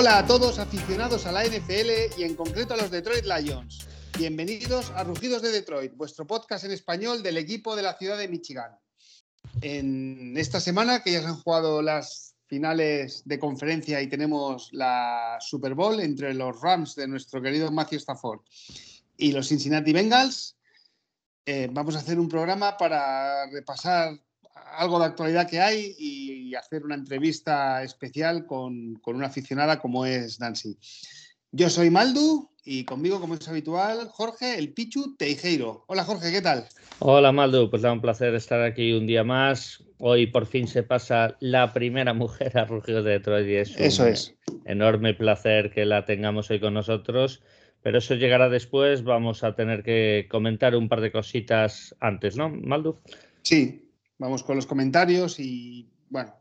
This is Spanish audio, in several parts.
Hola a todos aficionados a la NFL y en concreto a los Detroit Lions. Bienvenidos a Rugidos de Detroit, vuestro podcast en español del equipo de la ciudad de Michigan. En esta semana que ya se han jugado las finales de conferencia y tenemos la Super Bowl entre los Rams de nuestro querido Matthew Stafford y los Cincinnati Bengals, eh, vamos a hacer un programa para repasar algo de actualidad que hay y hacer una entrevista especial con, con una aficionada como es Nancy. Yo soy Maldu y conmigo, como es habitual, Jorge, el Pichu Teijeiro. Hola Jorge, ¿qué tal? Hola Maldu, pues da un placer estar aquí un día más. Hoy por fin se pasa la primera mujer a Rugidos de Detroit y es Eso es. enorme placer que la tengamos hoy con nosotros. Pero eso llegará después, vamos a tener que comentar un par de cositas antes, ¿no, Maldu? Sí, vamos con los comentarios y, bueno,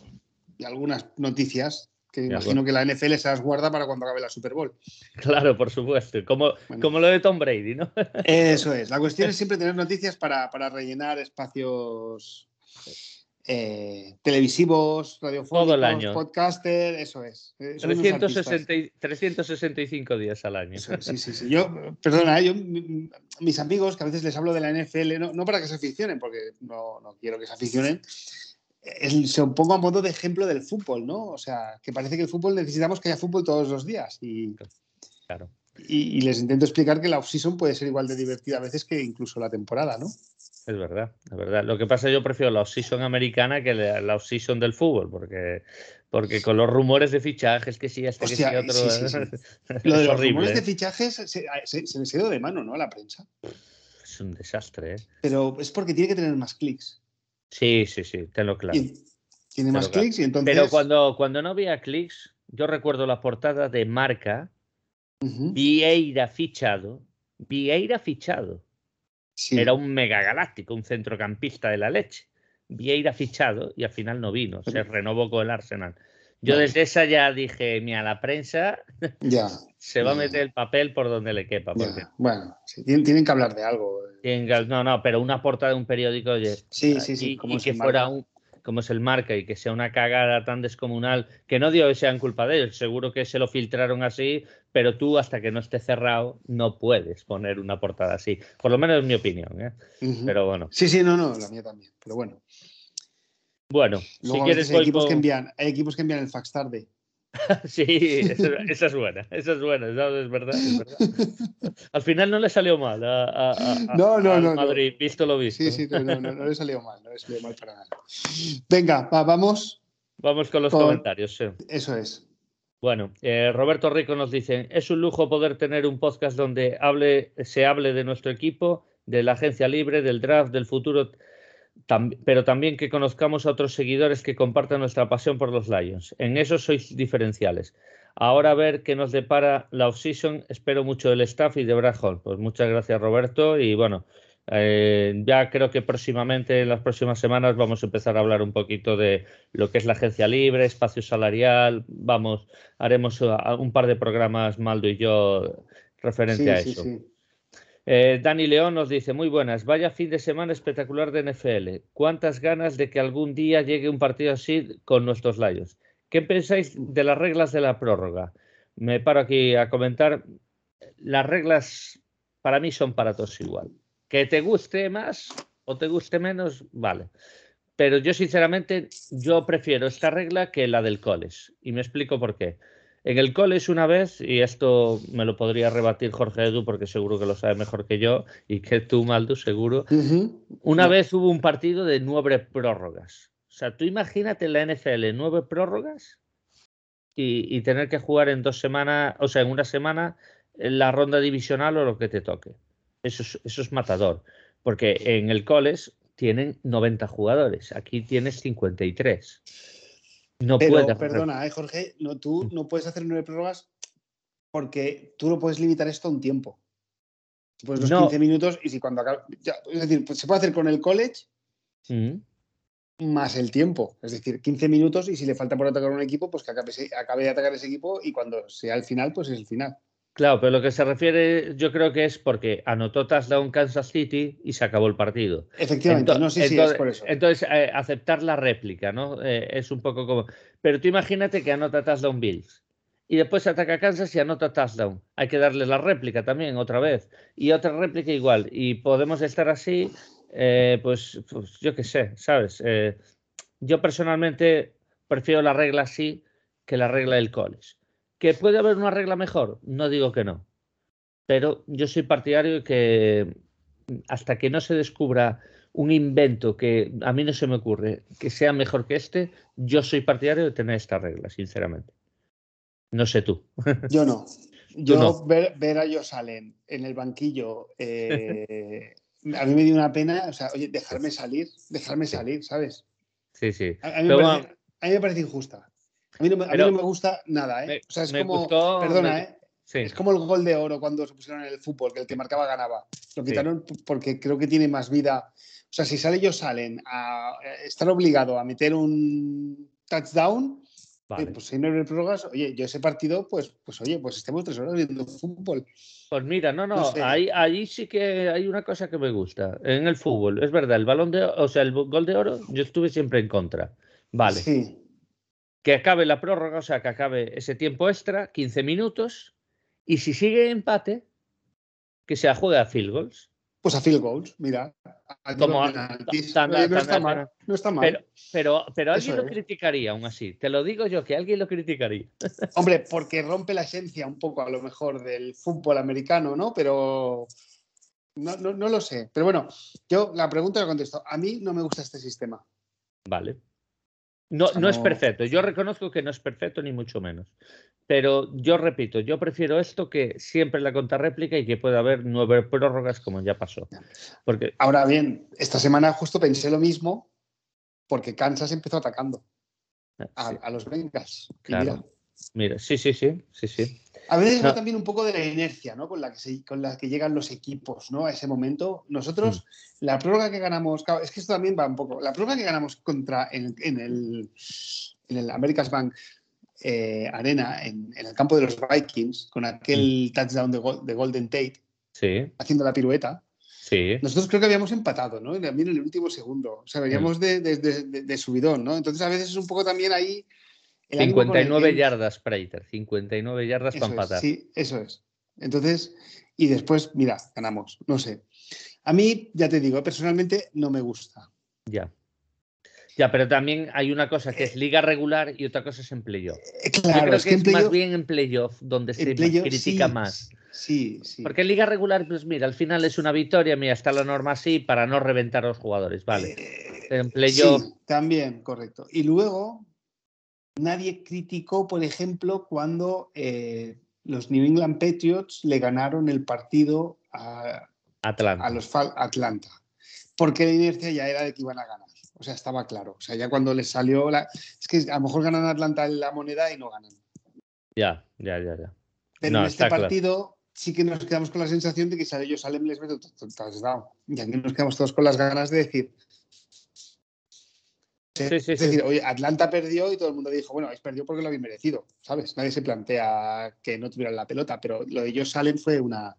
y algunas noticias que imagino que la NFL se las guarda para cuando acabe la Super Bowl. Claro, por supuesto, como, como lo de Tom Brady, ¿no? Eso es, la cuestión es siempre tener noticias para, para rellenar espacios eh, televisivos, radiofónicos, Todo el año. podcaster, eso es. Eh, son unos 360 artistas. y- 365 días al año. Es, sí, sí, sí. Yo, perdona, eh, yo, mi- mis amigos, que a veces les hablo de la NFL, no, no para que se aficionen, porque no, no quiero que se aficionen, es- se pongo a modo de ejemplo del fútbol, ¿no? O sea, que parece que el fútbol necesitamos que haya fútbol todos los días. Y, Claro. y, y les intento explicar que la off-season puede ser igual de divertida a veces que incluso la temporada, ¿no? Es verdad, es verdad. Lo que pasa es que yo prefiero la off-season americana que la, off-season del fútbol, porque, porque con los rumores de fichajes, que sí, este que sí, otro. sí, sí, es Lo de los horrible. rumores de ¿eh? fichajes se, se- se les ha ido de mano, ¿no? A la prensa. Es un desastre, ¿eh? Pero es porque tiene que tener más clics. Sí, sí, sí, tenlo claro. Y tiene más claro. clics y entonces. Pero cuando, cuando no había clics, yo recuerdo la portada de Marca, Vieira fichado, Vieira fichado. Sí. Era un megagaláctico, un centrocampista de la leche. Vieira fichado y al final no vino, se renovó con el Arsenal. Yo desde esa ya dije, mira, la prensa Ya. se va a Ya. meter el papel por donde le quepa. Porque Bueno, sí, tienen, tienen que hablar de algo. tenga- no, no, pero una portada de un periódico, oye, Sí, sí, sí. y, como y que fuera un, como es el marca y que sea una cagada tan descomunal, que no digo que sean culpa de ellos, seguro que se lo filtraron así, pero tú hasta que no esté cerrado no puedes poner una portada así. Por lo menos es mi opinión, ¿eh? Pero bueno, Sí, sí, no, no, la mía también. Pero bueno. bueno, Luego si quieres hay equipos, con- que envían, hay equipos que envían el fax tarde. Sí, esa, esa es buena, esa es buena, es verdad, es verdad. Al final no le salió mal a, a- a- a- No, no, no, no. Madrid, visto lo visto. Sí, sí, no, no, no, no le salió mal, no le salió mal para nada. Venga, va, vamos. Vamos con los Con- comentarios. sí. Eso es. Bueno, eh, Roberto Rico nos dice, es un lujo poder tener un podcast donde hable, se hable de nuestro equipo, de la agencia libre, del draft, del futuro, tam- pero también que conozcamos a otros seguidores que compartan nuestra pasión por los Lions. En eso sois diferenciales. Ahora a ver qué nos depara la off-season. Espero mucho del staff y de Brad Hall. Pues muchas gracias, Roberto. Y bueno, eh, ya creo que próximamente, en las próximas semanas, vamos a empezar a hablar un poquito de lo que es la agencia libre, espacio salarial. Vamos, haremos uh, un par de programas, Maldo y yo, referente Sí, a sí, eso. sí. Eh, Dani León nos dice, muy buenas, vaya fin de semana espectacular de NFL. ¿Cuántas ganas de que algún día llegue un partido así con nuestros Lions? ¿Qué pensáis de las reglas de la prórroga? Me paro aquí a comentar. Las reglas para mí son para todos igual. Que te guste más o te guste menos, vale. Pero yo sinceramente, yo prefiero esta regla que la del college. Y me explico por qué. En el college una vez, y esto me lo podría rebatir Jorge Edu porque seguro que lo sabe mejor que yo y que tú, Maldo, seguro. Una No. vez hubo un partido de nueve prórrogas. O sea, tú imagínate en la NFL nueve prórrogas y, y tener que jugar en dos semanas, o sea, en una semana en la ronda divisional o lo que te toque. Eso es, eso es matador. Porque en el college tienen 90 jugadores, aquí tienes 53. No Pero perdona, eh, Jorge, no, tú no puedes hacer nueve prórrogas porque tú no puedes limitar esto a un tiempo. Pues los No. 15 minutos y si cuando acabe. ya, es decir, pues se puede hacer con el college Mm. más el tiempo. Es decir, 15 minutos y si le falta por atacar a un equipo, pues que acabe, acabe de atacar ese equipo y cuando sea el final, pues es el final. Claro, pero lo que se refiere yo creo que es porque anotó touchdown Kansas City y se acabó el partido. Efectivamente, no, sí, sí, entonces, es por eso. entonces, eh, aceptar la réplica, ¿no? Eh, es un poco como... Pero tú imagínate que anota touchdown Bills y después ataca Kansas y anota touchdown. Hay que darle la réplica también otra vez y otra réplica igual. Y podemos estar así, eh, pues, pues, yo qué sé, ¿sabes? Yo personalmente prefiero la regla así que la regla del college. ¿Que puede haber una regla mejor? No digo que no. Pero yo soy partidario de que hasta que no se descubra un invento que a mí no se me ocurre que sea mejor que este, yo soy partidario de tener esta regla, sinceramente. No sé tú. Yo no. Yo Ver, a Josh Allen en el banquillo, eh, a mí me dio una pena, o sea, oye, dejarme salir, dejarme salir, ¿sabes? Sí, sí. A, mí, me parece, injusta. A mí no me, gusta nada, ¿eh? o sea, es como, perdona, ¿eh? Es como el gol de oro cuando se pusieron en el fútbol, que el que marcaba ganaba. Lo quitaron porque creo que tiene más vida. O sea, si sale ellos salen a estar obligado a meter un touchdown, pues si no el prórrogas, oye, yo ese partido, pues, pues oye, pues estemos tres horas viendo fútbol. Pues mira, no, no, ahí, sí que hay una cosa que me gusta. En el fútbol, es verdad, el balón de o sea, el gol de oro, yo estuve siempre en contra. Vale. Sí. Que acabe la prórroga, o sea, que acabe ese tiempo extra, 15 minutos, y si sigue empate, que se juegue a field goals. Pues a field goals, mira. Como no, está mal, no está mal. Pero, pero, alguien lo criticaría aún así. Te lo digo yo, que alguien lo criticaría. Hombre, porque rompe la esencia un poco a lo mejor del fútbol americano, ¿no? Pero no, no lo sé. Pero bueno, yo la pregunta la contesto. A mí no me gusta este sistema. Vale. No, no, es perfecto. Yo reconozco que no es perfecto, ni mucho menos. Pero yo repito, yo prefiero esto que siempre la contrarréplica y que pueda haber nueve prórrogas como ya pasó. Porque... Ahora bien, esta semana justo pensé lo mismo porque Kansas empezó atacando a, a los Bengals. Claro. Mira, sí, sí, sí, sí, sí. A veces va también un poco de la inercia, ¿no? Con la que con la que llegan los equipos, ¿no? A ese momento. Nosotros, mm. la prueba que ganamos, es que esto también va un poco. La prueba que ganamos contra en, el, en el America's Bank eh, Arena, en, el campo de los Vikings, con aquel mm. touchdown de, Golden Tate, sí. haciendo la pirueta. Sí. Nosotros creo que habíamos empatado, ¿no? También en el último segundo. O sea, veníamos mm. de, de, subidón, ¿no? Entonces, a veces es un poco también ahí 59 yardas, Prater, 59 yardas para empatar. sí, eso es. Entonces, y después, mira, ganamos, no sé. A mí, ya te digo, personalmente no me gusta. Ya. Ya, pero también hay una cosa que es eh, liga regular y otra cosa es en playoff. Eh, claro, Yo creo que, es más bien en playoff donde se critica más. Sí, sí. Porque en liga regular, pues mira, al final es una victoria, mira, está la norma así para no reventar a los jugadores, ¿vale? Eh, en playoff. Sí, también, correcto. Y luego, nadie criticó, por ejemplo, cuando eh, los New England Patriots le ganaron el partido a, Atlanta. los Atlanta, porque la inercia ya era de que iban a ganar. O sea, estaba claro. O sea, ya cuando les salió la... Es que a lo mejor ganan Atlanta la moneda y no ganan. Ya, ya, ya, ya. Pero en este partido sí que nos quedamos con la sensación de que si ellos salen les mete touchdown. Y aquí nos quedamos todos con las ganas de decir, es decir, oye, Atlanta perdió y todo el mundo dijo, bueno, habéis perdido porque lo habéis merecido, ¿sabes? Nadie se plantea que no tuvieran la pelota, pero lo de ellos salen fue una.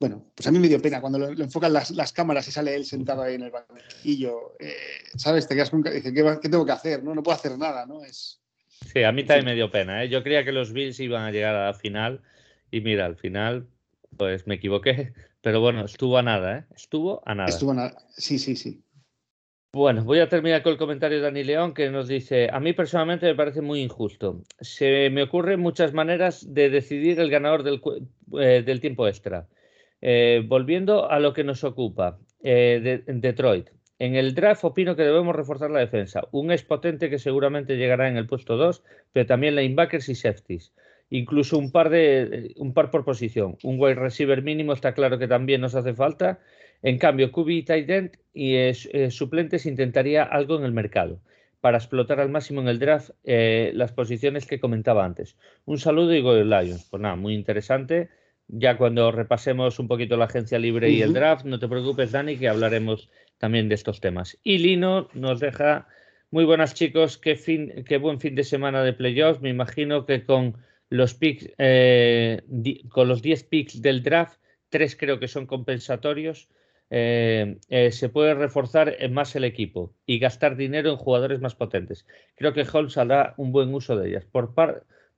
Bueno, pues a mí me dio pena cuando lo, enfocan las, cámaras y sale él sentado ahí en el banquillo, eh, ¿sabes? Te quedas con. Dice, ¿qué, tengo que hacer? ¿no? no puedo hacer nada, ¿no? Es. Sí, a mí también me dio pena. ¿eh? Yo creía que los Bills iban a llegar a la final y mira, al final, pues me equivoqué. Pero bueno, estuvo a nada, ¿eh? Estuvo a nada. Estuvo a nada. Sí, sí, sí. Bueno, voy a terminar con el comentario de Dani León que nos dice, a mí personalmente me parece muy injusto. Se me ocurren muchas maneras de decidir el ganador del, eh, tiempo extra. Eh, volviendo a lo que nos ocupa, eh, Detroit. En el draft opino que debemos reforzar la defensa. Un es potente que seguramente llegará en el puesto 2, pero también linebackers y safeties. Incluso un par, de, un par por posición. Un wide receiver mínimo está claro que también nos hace falta en cambio, Kubi y y eh, suplentes intentaría algo en el mercado para explotar al máximo en el draft eh, las posiciones que comentaba antes. Un saludo y Go Lions. Pues nada, muy interesante. Ya cuando repasemos un poquito la agencia libre y el draft, no te preocupes, Dani, que hablaremos también de estos temas. Y Lino nos deja muy buenas chicos, qué, fin, qué buen fin de semana de playoffs. Me imagino que con los picks, eh, con los 10 picks del draft, tres creo que son compensatorios eh, eh, se puede reforzar más el equipo y gastar dinero en jugadores más potentes. Creo que Holmes hará un buen uso de ellas. Por,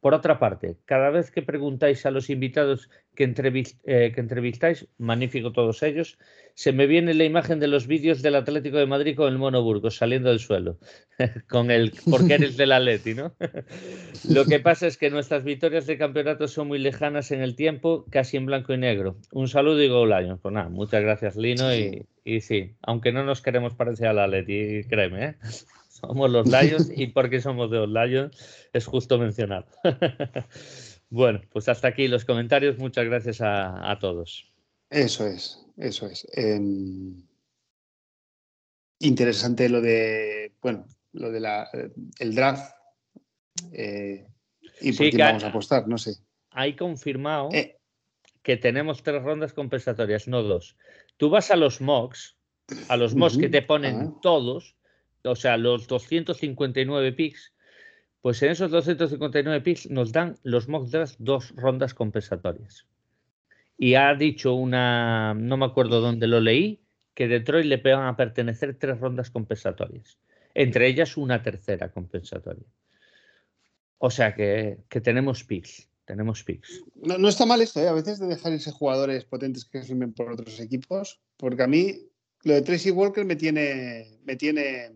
Por otra parte, cada vez que preguntáis a los invitados que, eh, que, entrevistáis, magnífico todos ellos, se me viene la imagen de los vídeos del Atlético de Madrid con el Mono Burgos saliendo del suelo, con el porque eres del Atleti, ¿no? Lo que pasa es que nuestras victorias de campeonato son muy lejanas en el tiempo, casi en blanco y negro. Un saludo y Go Lions. Pues nada, muchas gracias Lino y, y sí, aunque no nos queremos parecer al Atleti, créeme, ¿eh? Somos los Lions y porque somos de los Lions es justo mencionar. bueno, pues hasta aquí los comentarios. Muchas gracias a, todos. Eso es, eso es. Em, interesante lo de, bueno, lo de la, el draft eh, y por qué vamos a apostar, no sé. Hay confirmado eh. que tenemos tres rondas compensatorias, no dos. Tú vas a los mocks, a los mocks que te ponen ah. todos o sea, los 259 picks, pues en esos 259 picks nos dan los mock drafts dos rondas compensatorias. Y ha dicho una, no me acuerdo dónde lo leí, que Detroit le van a pertenecer tres rondas compensatorias, entre ellas una tercera compensatoria. O sea que, tenemos picks. Tenemos picks. No, no está mal esto, ¿eh? a veces de dejar irse jugadores potentes que firmen por otros equipos, porque a mí lo de Tracy Walker me tiene, me tiene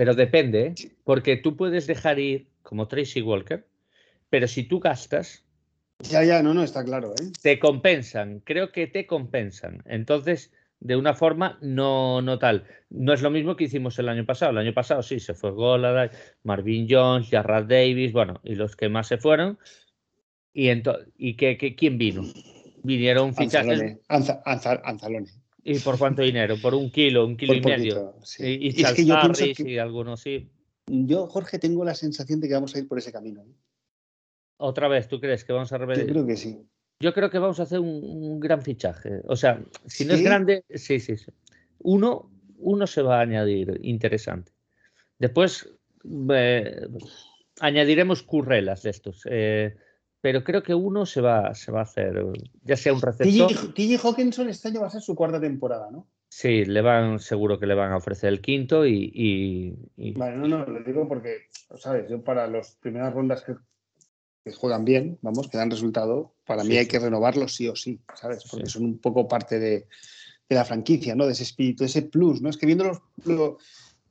pero depende, ¿eh? porque tú puedes dejar ir como Tracy Walker, pero si tú gastas. Ya, ya, no, no, está claro. ¿eh? Te compensan, creo que te compensan. Entonces, de una forma no, no tal. No es lo mismo que hicimos el año pasado. El año pasado sí, se fue Goladay, Marvin Jones, Jarrad Davis, bueno, y los que más se fueron. ¿Y, y que, quién vino? Vinieron fichajes. Anzalone. ¿Y por cuánto dinero? ¿Por un kilo, un kilo y medio? Y, y es que yo y algunos sí. Yo, Jorge, tengo la sensación de que vamos a ir por ese camino. ¿eh? Otra vez, ¿tú crees que vamos a repetir? Yo creo que sí. Yo creo que vamos a hacer un, gran fichaje. O sea, si no es grande, sí, sí, sí. Uno, uno se va a añadir interesante. Después eh, añadiremos currelas de estos. Eh, pero creo que uno se va, se va a hacer, ya sea un receptor. TJ Hawkinson este año va a ser su cuarta temporada, ¿no? Sí, le van, seguro que le van a ofrecer el quinto y. Vale, no, no, lo digo porque, ¿sabes? Yo para las primeras rondas que, juegan bien, vamos, que dan resultado, para mí hay que renovarlos sí o sí, ¿sabes? Porque son un poco parte de, la franquicia, ¿no? De ese espíritu, de ese plus, ¿no? Es que viendo lo,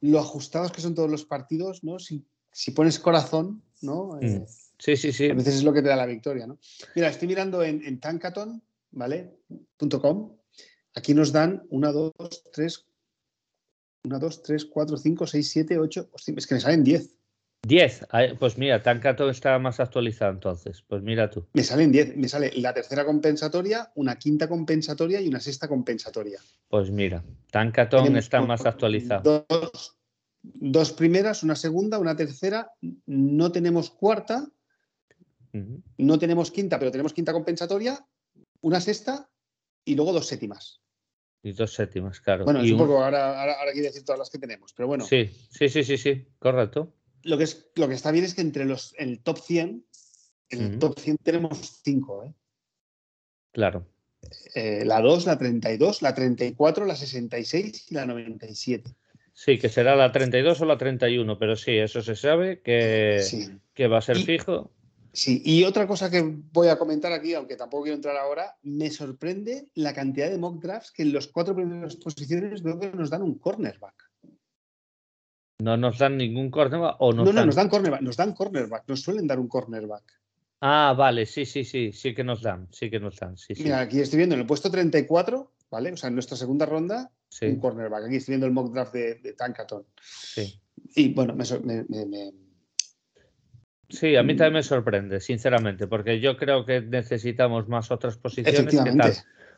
lo, ajustados que son todos los partidos, ¿no? Si, si pones corazón, ¿no? Mm. Eh, Sí, sí, sí. A veces es lo que te da la victoria, ¿no? Mira, estoy mirando en, en Tankaton, ¿vale? .com. Aquí nos dan una, dos, tres, una, dos, tres, cuatro, cinco, seis, siete, ocho. es que me salen diez. Diez. Pues mira, Tankaton está más actualizado entonces. Pues mira tú. Me salen diez. Me sale la tercera compensatoria, una quinta compensatoria y una sexta compensatoria. Pues mira, Tankaton está más actualizado. Dos, dos primeras, una segunda, una tercera. No tenemos cuarta no tenemos quinta, pero tenemos quinta compensatoria, una sexta y luego dos séptimas. Y dos séptimas, claro. Bueno, es un poco, ahora, ahora, quiero decir todas las que tenemos, pero bueno. Sí, sí, sí, sí, sí, correcto. Lo que, es, lo que está bien es que entre los, el top 100, en el top 100 tenemos cinco, ¿eh? Claro. Eh, la 2, la 32, la 34, la 66 y la 97. Sí, que será la 32 o la 31, pero sí, eso se sabe que, que va a ser fijo. Sí, y otra cosa que voy a comentar aquí, aunque tampoco quiero entrar ahora, me sorprende la cantidad de mock drafts que en los cuatro primeras posiciones veo que nos dan un cornerback. ¿No nos dan ningún cornerback o nos No, no, nos dan cornerback, nos dan cornerback, nos suelen dar un cornerback. Ah, vale, sí, sí, sí, sí que nos dan, sí que nos dan. Sí, Mira, aquí estoy viendo en el puesto 34, ¿vale? O sea, en nuestra segunda ronda, un cornerback. Aquí estoy viendo el mock draft de, de Tankaton. Sí. Y bueno, me Sí, a mí también me sorprende, sinceramente, porque yo creo que necesitamos más otras posiciones que tal.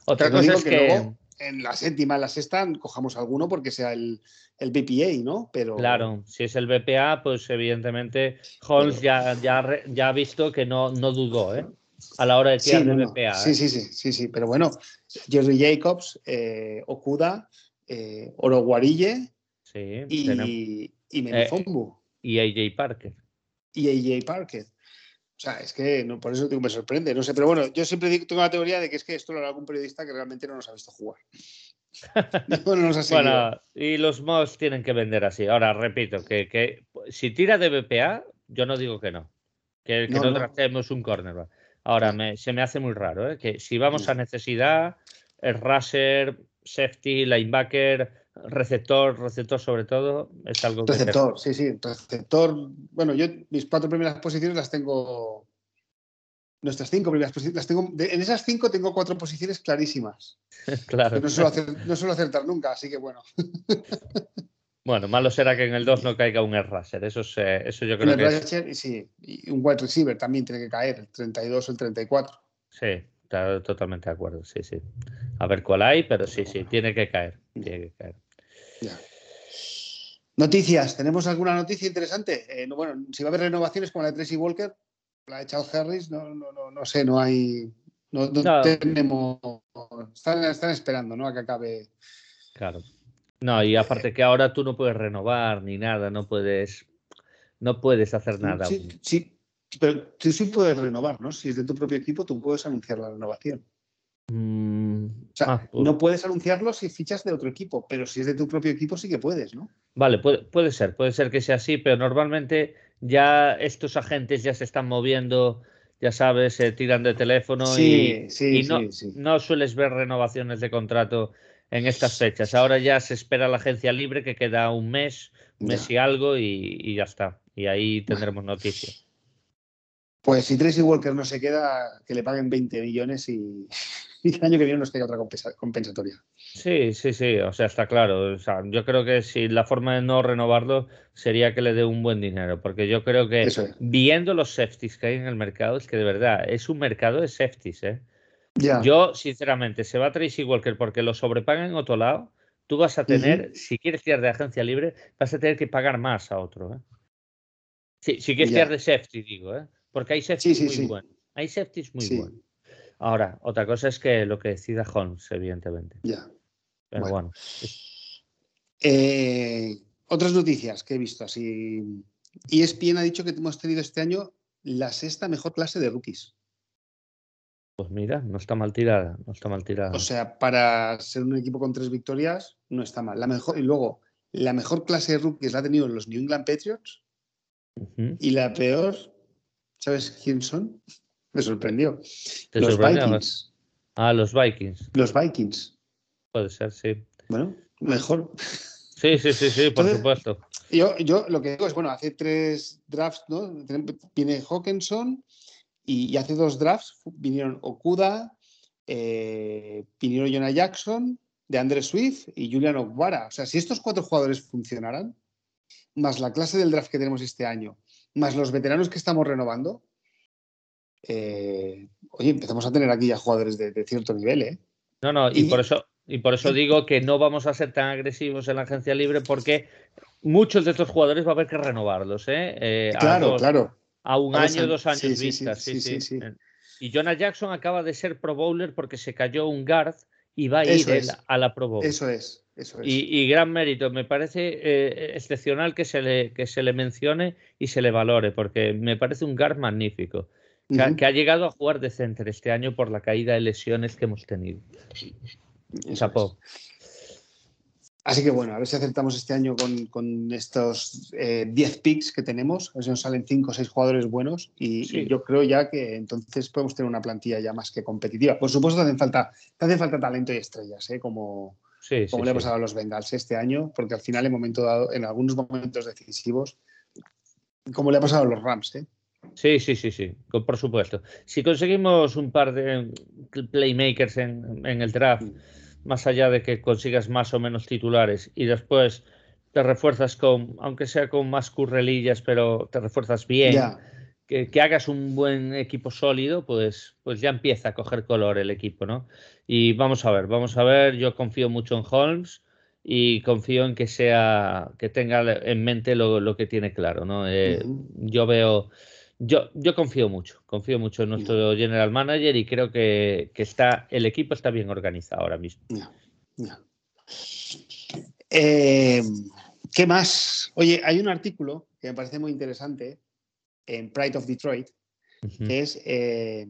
Otra cosa es que, en la séptima, en la sexta, cojamos alguno porque sea el, el, BPA, ¿no? Pero claro, si es el BPA, pues evidentemente Holmes ya, ya, ya ha visto que no, no dudó, ¿eh? A la hora de tirar el BPA. Sí, ¿eh? sí, sí, sí, sí, pero bueno, Jerry Jacobs, eh, Okuda, eh, Oro Guarille sí, y, y Menifombu. y AJ Parker y AJ Parker. O sea, es que no, por eso me sorprende, no sé, pero bueno, yo siempre tengo la teoría de que es que esto lo hará algún periodista que realmente no nos ha visto jugar. bueno, y los mods tienen que vender así. Ahora, repito, que, que si tira de BPA, yo no digo que no. que, no, no, un cornerback. Ahora, se me hace muy raro, ¿eh? que si vamos a necesidad, el rusher, safety, linebacker, receptor, receptor sobre todo, es algo que... Receptor, sí, sí, receptor. Bueno, yo mis cuatro primeras posiciones las tengo... Nuestras cinco primeras posiciones las tengo... en esas cinco tengo cuatro posiciones clarísimas. claro. No suelo, no suelo acertar nunca, así que bueno. Bueno, malo será que en el 2 no caiga un raser, eso, eso yo creo que es... Sí, y un wide receiver también tiene que caer, el 32 o el 34. Sí, totalmente de acuerdo, sí, sí. A ver cuál hay, pero sí, sí, tiene que caer, tiene que caer. Noticias, ¿tenemos alguna noticia interesante? Eh, bueno, si va a haber renovaciones como la de Tracy Walker, la de Charles Harris, no, no, no, no sé, no hay... No, tenemos... Están, están esperando, ¿no? A que acabe... Claro. No, y aparte que ahora tú no puedes renovar ni nada, no puedes, no puedes hacer nada. Sí, sí, pero tú sí puedes renovar, ¿no? Si es de tu propio equipo, tú puedes anunciar la renovación. Mm, o sea, ah, pues no puedes anunciarlo si fichas de otro equipo, pero si es de tu propio equipo sí que puedes, ¿no? Vale, puede, puede ser, puede ser que sea así, pero normalmente ya estos agentes ya se están moviendo, ya sabes, se tiran de teléfono y, y no, no sueles ver renovaciones de contrato en estas fechas. Ahora ya se espera la agencia libre que queda un mes, un mes y algo y, ya está. Y ahí tendremos noticias. Pues si Tracy Walker no se queda, que le paguen 20 millones y, el año que viene nos queda otra compensatoria. Sí, sí, sí, o sea, está claro. O sea, yo creo que si la forma de no renovarlo sería que le dé un buen dinero, porque yo creo que viendo los safeties que hay en el mercado, es que de verdad es un mercado de safeties, ¿eh? Yo, sinceramente, se va Tracy Walker porque lo sobrepagan en otro lado. Tú vas a tener, si quieres tirar de agencia libre, vas a tener que pagar más a otro. ¿eh? si quieres tirar de safety, digo, ¿eh? Porque hay safety muy buenos. Hay safeties muy buenos. Ahora, otra cosa es que lo que decida Holmes, evidentemente. Ya. Pero bueno. Eh, otras noticias que he visto así. ESPN ha dicho que hemos tenido este año la sexta mejor clase de rookies. Pues mira, no está mal tirada, no está mal tirada. O sea, para ser un equipo con tres victorias, no está mal. La mejor, y luego, la mejor clase de rookies la ha tenido los New England Patriots. Y la peor, ¿sabes quién son? Me sorprendió. Los Vikings. Ah, los Vikings. Los Vikings. Puede ser, sí. Bueno, mejor. Sí, sí, sí, sí, por supuesto. Yo, yo lo que digo es, bueno, hace tres drafts, ¿no? Viene Hawkinson, y, hace dos drafts vinieron Okuda, eh, vinieron Jonah Jackson, de Andre Swift y Julian Ogbara. O sea, si estos cuatro jugadores funcionaran, más la clase del draft que tenemos este año, más los veteranos que estamos renovando, eh, oye, empezamos a tener aquí ya jugadores de, cierto nivel, ¿eh? No, no, y, por eso, y por eso digo que no vamos a ser tan agresivos en la agencia libre porque muchos de estos jugadores va a haber que renovarlos, ¿eh? eh claro, claro a un año, dos años sí, vista. Sí, sí, Y Jonah Jackson acaba de ser Pro Bowler porque se cayó un guard y va a ir a la Pro Bowl. Eso es. Eso es. Y, gran mérito, me parece eh, excepcional que se, le, que se le mencione y se le valore, porque me parece un guard magnífico, que, ha, llegado a jugar de center este año por la caída de lesiones que hemos tenido. Chapó. Así que bueno, a ver si acertamos este año con, estos 10 eh, picks que tenemos, a ver si nos salen 5 o 6 jugadores buenos y, yo creo ya que entonces podemos tener una plantilla ya más que competitiva. Por supuesto, te hacen falta, te falta talento y estrellas, ¿eh? como, como le hemos dado a los Bengals este año, porque al final, en, momento dado, en algunos momentos decisivos, como le ha pasado a los Rams. ¿eh? Sí, sí, sí, sí, por supuesto. Si conseguimos un par de playmakers en, en el draft. Más allá de que consigas más o menos titulares y después te refuerzas con, aunque sea con más currelillas, pero te refuerzas bien, que, hagas un buen equipo sólido, pues, pues ya empieza a coger color el equipo, ¿no? Y vamos a ver, vamos a ver, yo confío mucho en Holmes y confío en que sea, que tenga en mente lo, que tiene claro, ¿no? Eh, yo veo yo, yo confío mucho, confío mucho en nuestro general manager y creo que, está, el equipo está bien organizado ahora mismo. Eh, ¿Qué más? Oye, hay un artículo que me parece muy interesante en Pride of Detroit, que es, eh,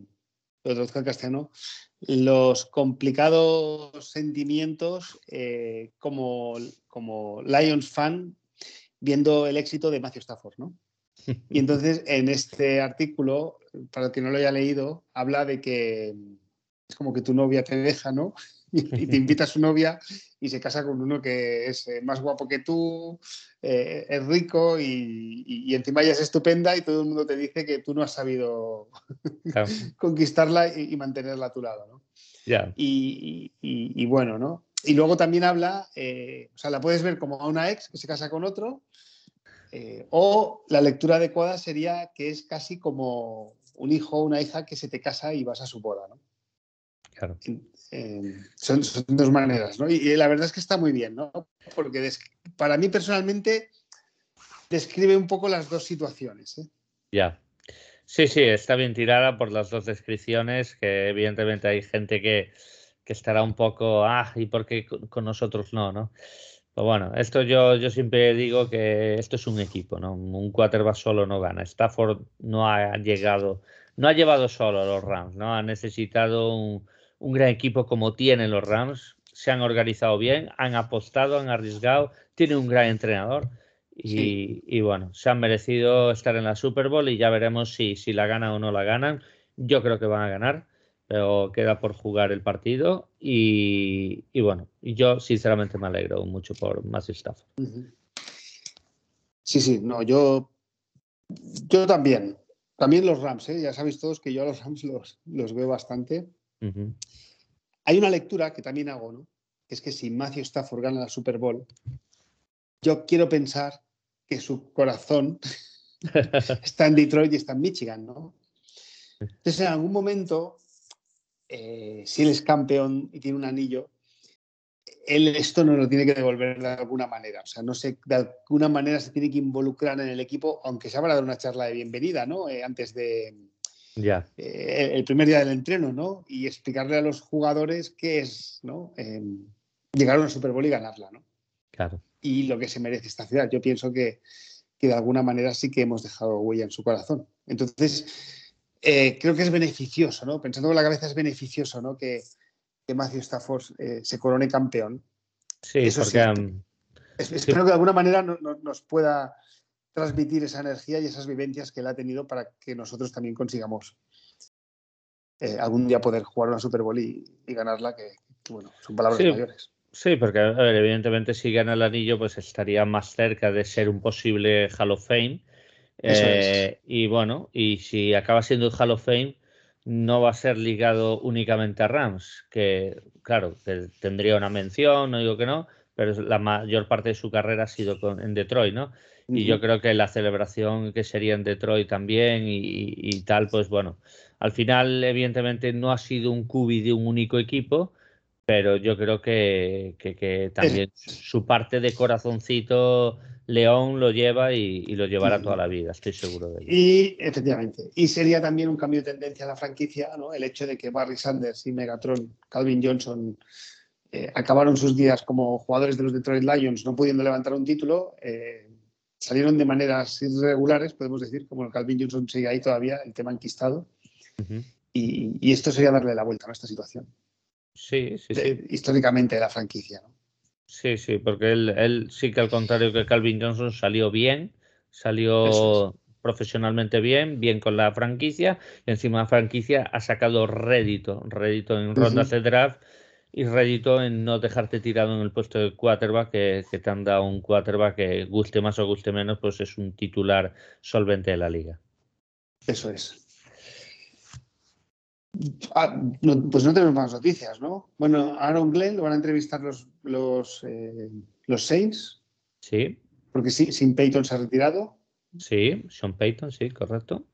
lo traduzco en castellano, los complicados sentimientos eh, como, como Lions fan viendo el éxito de Matthew Stafford, ¿no? Y entonces en este artículo, para el que no lo haya leído, habla de que es como que tu novia te deja, ¿no? Y te invita a su novia y se casa con uno que es eh, más guapo que tú, eh, es rico y, encima ella es estupenda y todo el mundo te dice que tú no has sabido conquistarla y, mantenerla a tu lado, ¿no? Y, bueno, ¿no? Y luego también habla, eh, o sea, la puedes ver como a una ex que se casa con otro, o la lectura adecuada sería que es casi como un hijo o una hija que se te casa y vas a su boda, ¿no? Claro. Son, dos maneras, ¿no? Y, la verdad es que está muy bien, ¿no? Porque para mí personalmente describe un poco las dos situaciones. ¿eh? Ya. Sí, sí, está bien tirada por las dos descripciones, que evidentemente hay gente que, estará un poco, ah, ¿y por qué con nosotros no, no? Pues bueno, esto yo, yo siempre digo que esto es un equipo, ¿no? Un quarterback solo no gana. Stafford no ha llegado, no ha llevado solo a los Rams, ¿no? Ha necesitado un, un gran equipo como tienen los Rams. Se han organizado bien, han apostado, han arriesgado, tienen un gran entrenador y, bueno, se han merecido estar en la Super Bowl y ya veremos si, si la ganan o no la ganan. Yo creo que van a ganar, pero queda por jugar el partido y, bueno, yo sinceramente me alegro mucho por más staff. Sí, sí, no, yo, yo también. También los Rams, ¿eh? ya sabéis todos que yo a los Rams los, los veo bastante. Hay una lectura que también hago, ¿no? Que es que si Matthew Stafford gana la Super Bowl, yo quiero pensar que su corazón está en Detroit y está en Michigan, ¿no? Entonces, en algún momento, eh, si él es campeón y tiene un anillo, él esto no lo tiene que devolver de alguna manera. O sea, no sé, de alguna manera se tiene que involucrar en el equipo, aunque se habrá dado una charla de bienvenida, ¿no? Eh, antes de. Eh, el primer día del entreno, ¿no? Y explicarle a los jugadores qué es, ¿no? Em, llegar a una Super Bowl y ganarla, ¿no? Claro. Y lo que se merece esta ciudad. Yo pienso que, de alguna manera sí que hemos dejado huella en su corazón. Entonces, eh, creo que es beneficioso, ¿no? Pensando con la cabeza es beneficioso, ¿no? Que, que Matthew Stafford eh, se corone campeón. Sí, Eso porque... espero que de alguna manera nos pueda transmitir esa energía y esas vivencias que él ha tenido para que nosotros también consigamos eh, algún día poder jugar una Super Bowl y, ganarla, que, bueno, son palabras mayores. Sí, porque evidentemente si gana el anillo, pues estaría más cerca de ser un posible Hall of Fame. Eh, y bueno, y si acaba siendo el Hall of Fame, no va a ser ligado únicamente a Rams, que claro, tendría una mención, no digo que no, pero la mayor parte de su carrera ha sido en Detroit, ¿no? Y yo creo que la celebración que sería en Detroit también y, tal, pues bueno, al final evidentemente no ha sido un cubi de un único equipo, pero yo creo que, también su parte de corazoncito León lo lleva y, lo llevará toda la vida, estoy seguro de ello. Y efectivamente, y sería también un cambio de tendencia a la franquicia, ¿no? El hecho de que Barry Sanders y Megatron, Calvin Johnson, eh, acabaron sus días como jugadores de los Detroit Lions, no pudiendo levantar un título. Eh, salieron de maneras irregulares, podemos decir, como el Calvin Johnson sigue ahí todavía, el tema enquistado. y, esto sería darle la vuelta a esta situación. Sí, sí, sí. Históricamente de la franquicia, ¿no? Sí, sí, porque él, sí que al contrario que Calvin Johnson salió bien, salió profesionalmente bien, bien con la franquicia, y encima la franquicia ha sacado rédito, rédito en rondas de draft y rédito en no dejarte tirado en el puesto de quarterback, que, te han dado un quarterback que guste más o guste menos, pues es un titular solvente de la liga. Eso es. Ah, pues no tenemos más noticias, ¿no? Bueno, Aaron Glenn lo van a entrevistar los, los, eh, los Saints. Sí. Porque sí, sin Peyton se ha retirado. Sí, Sean Payton, sí, correcto.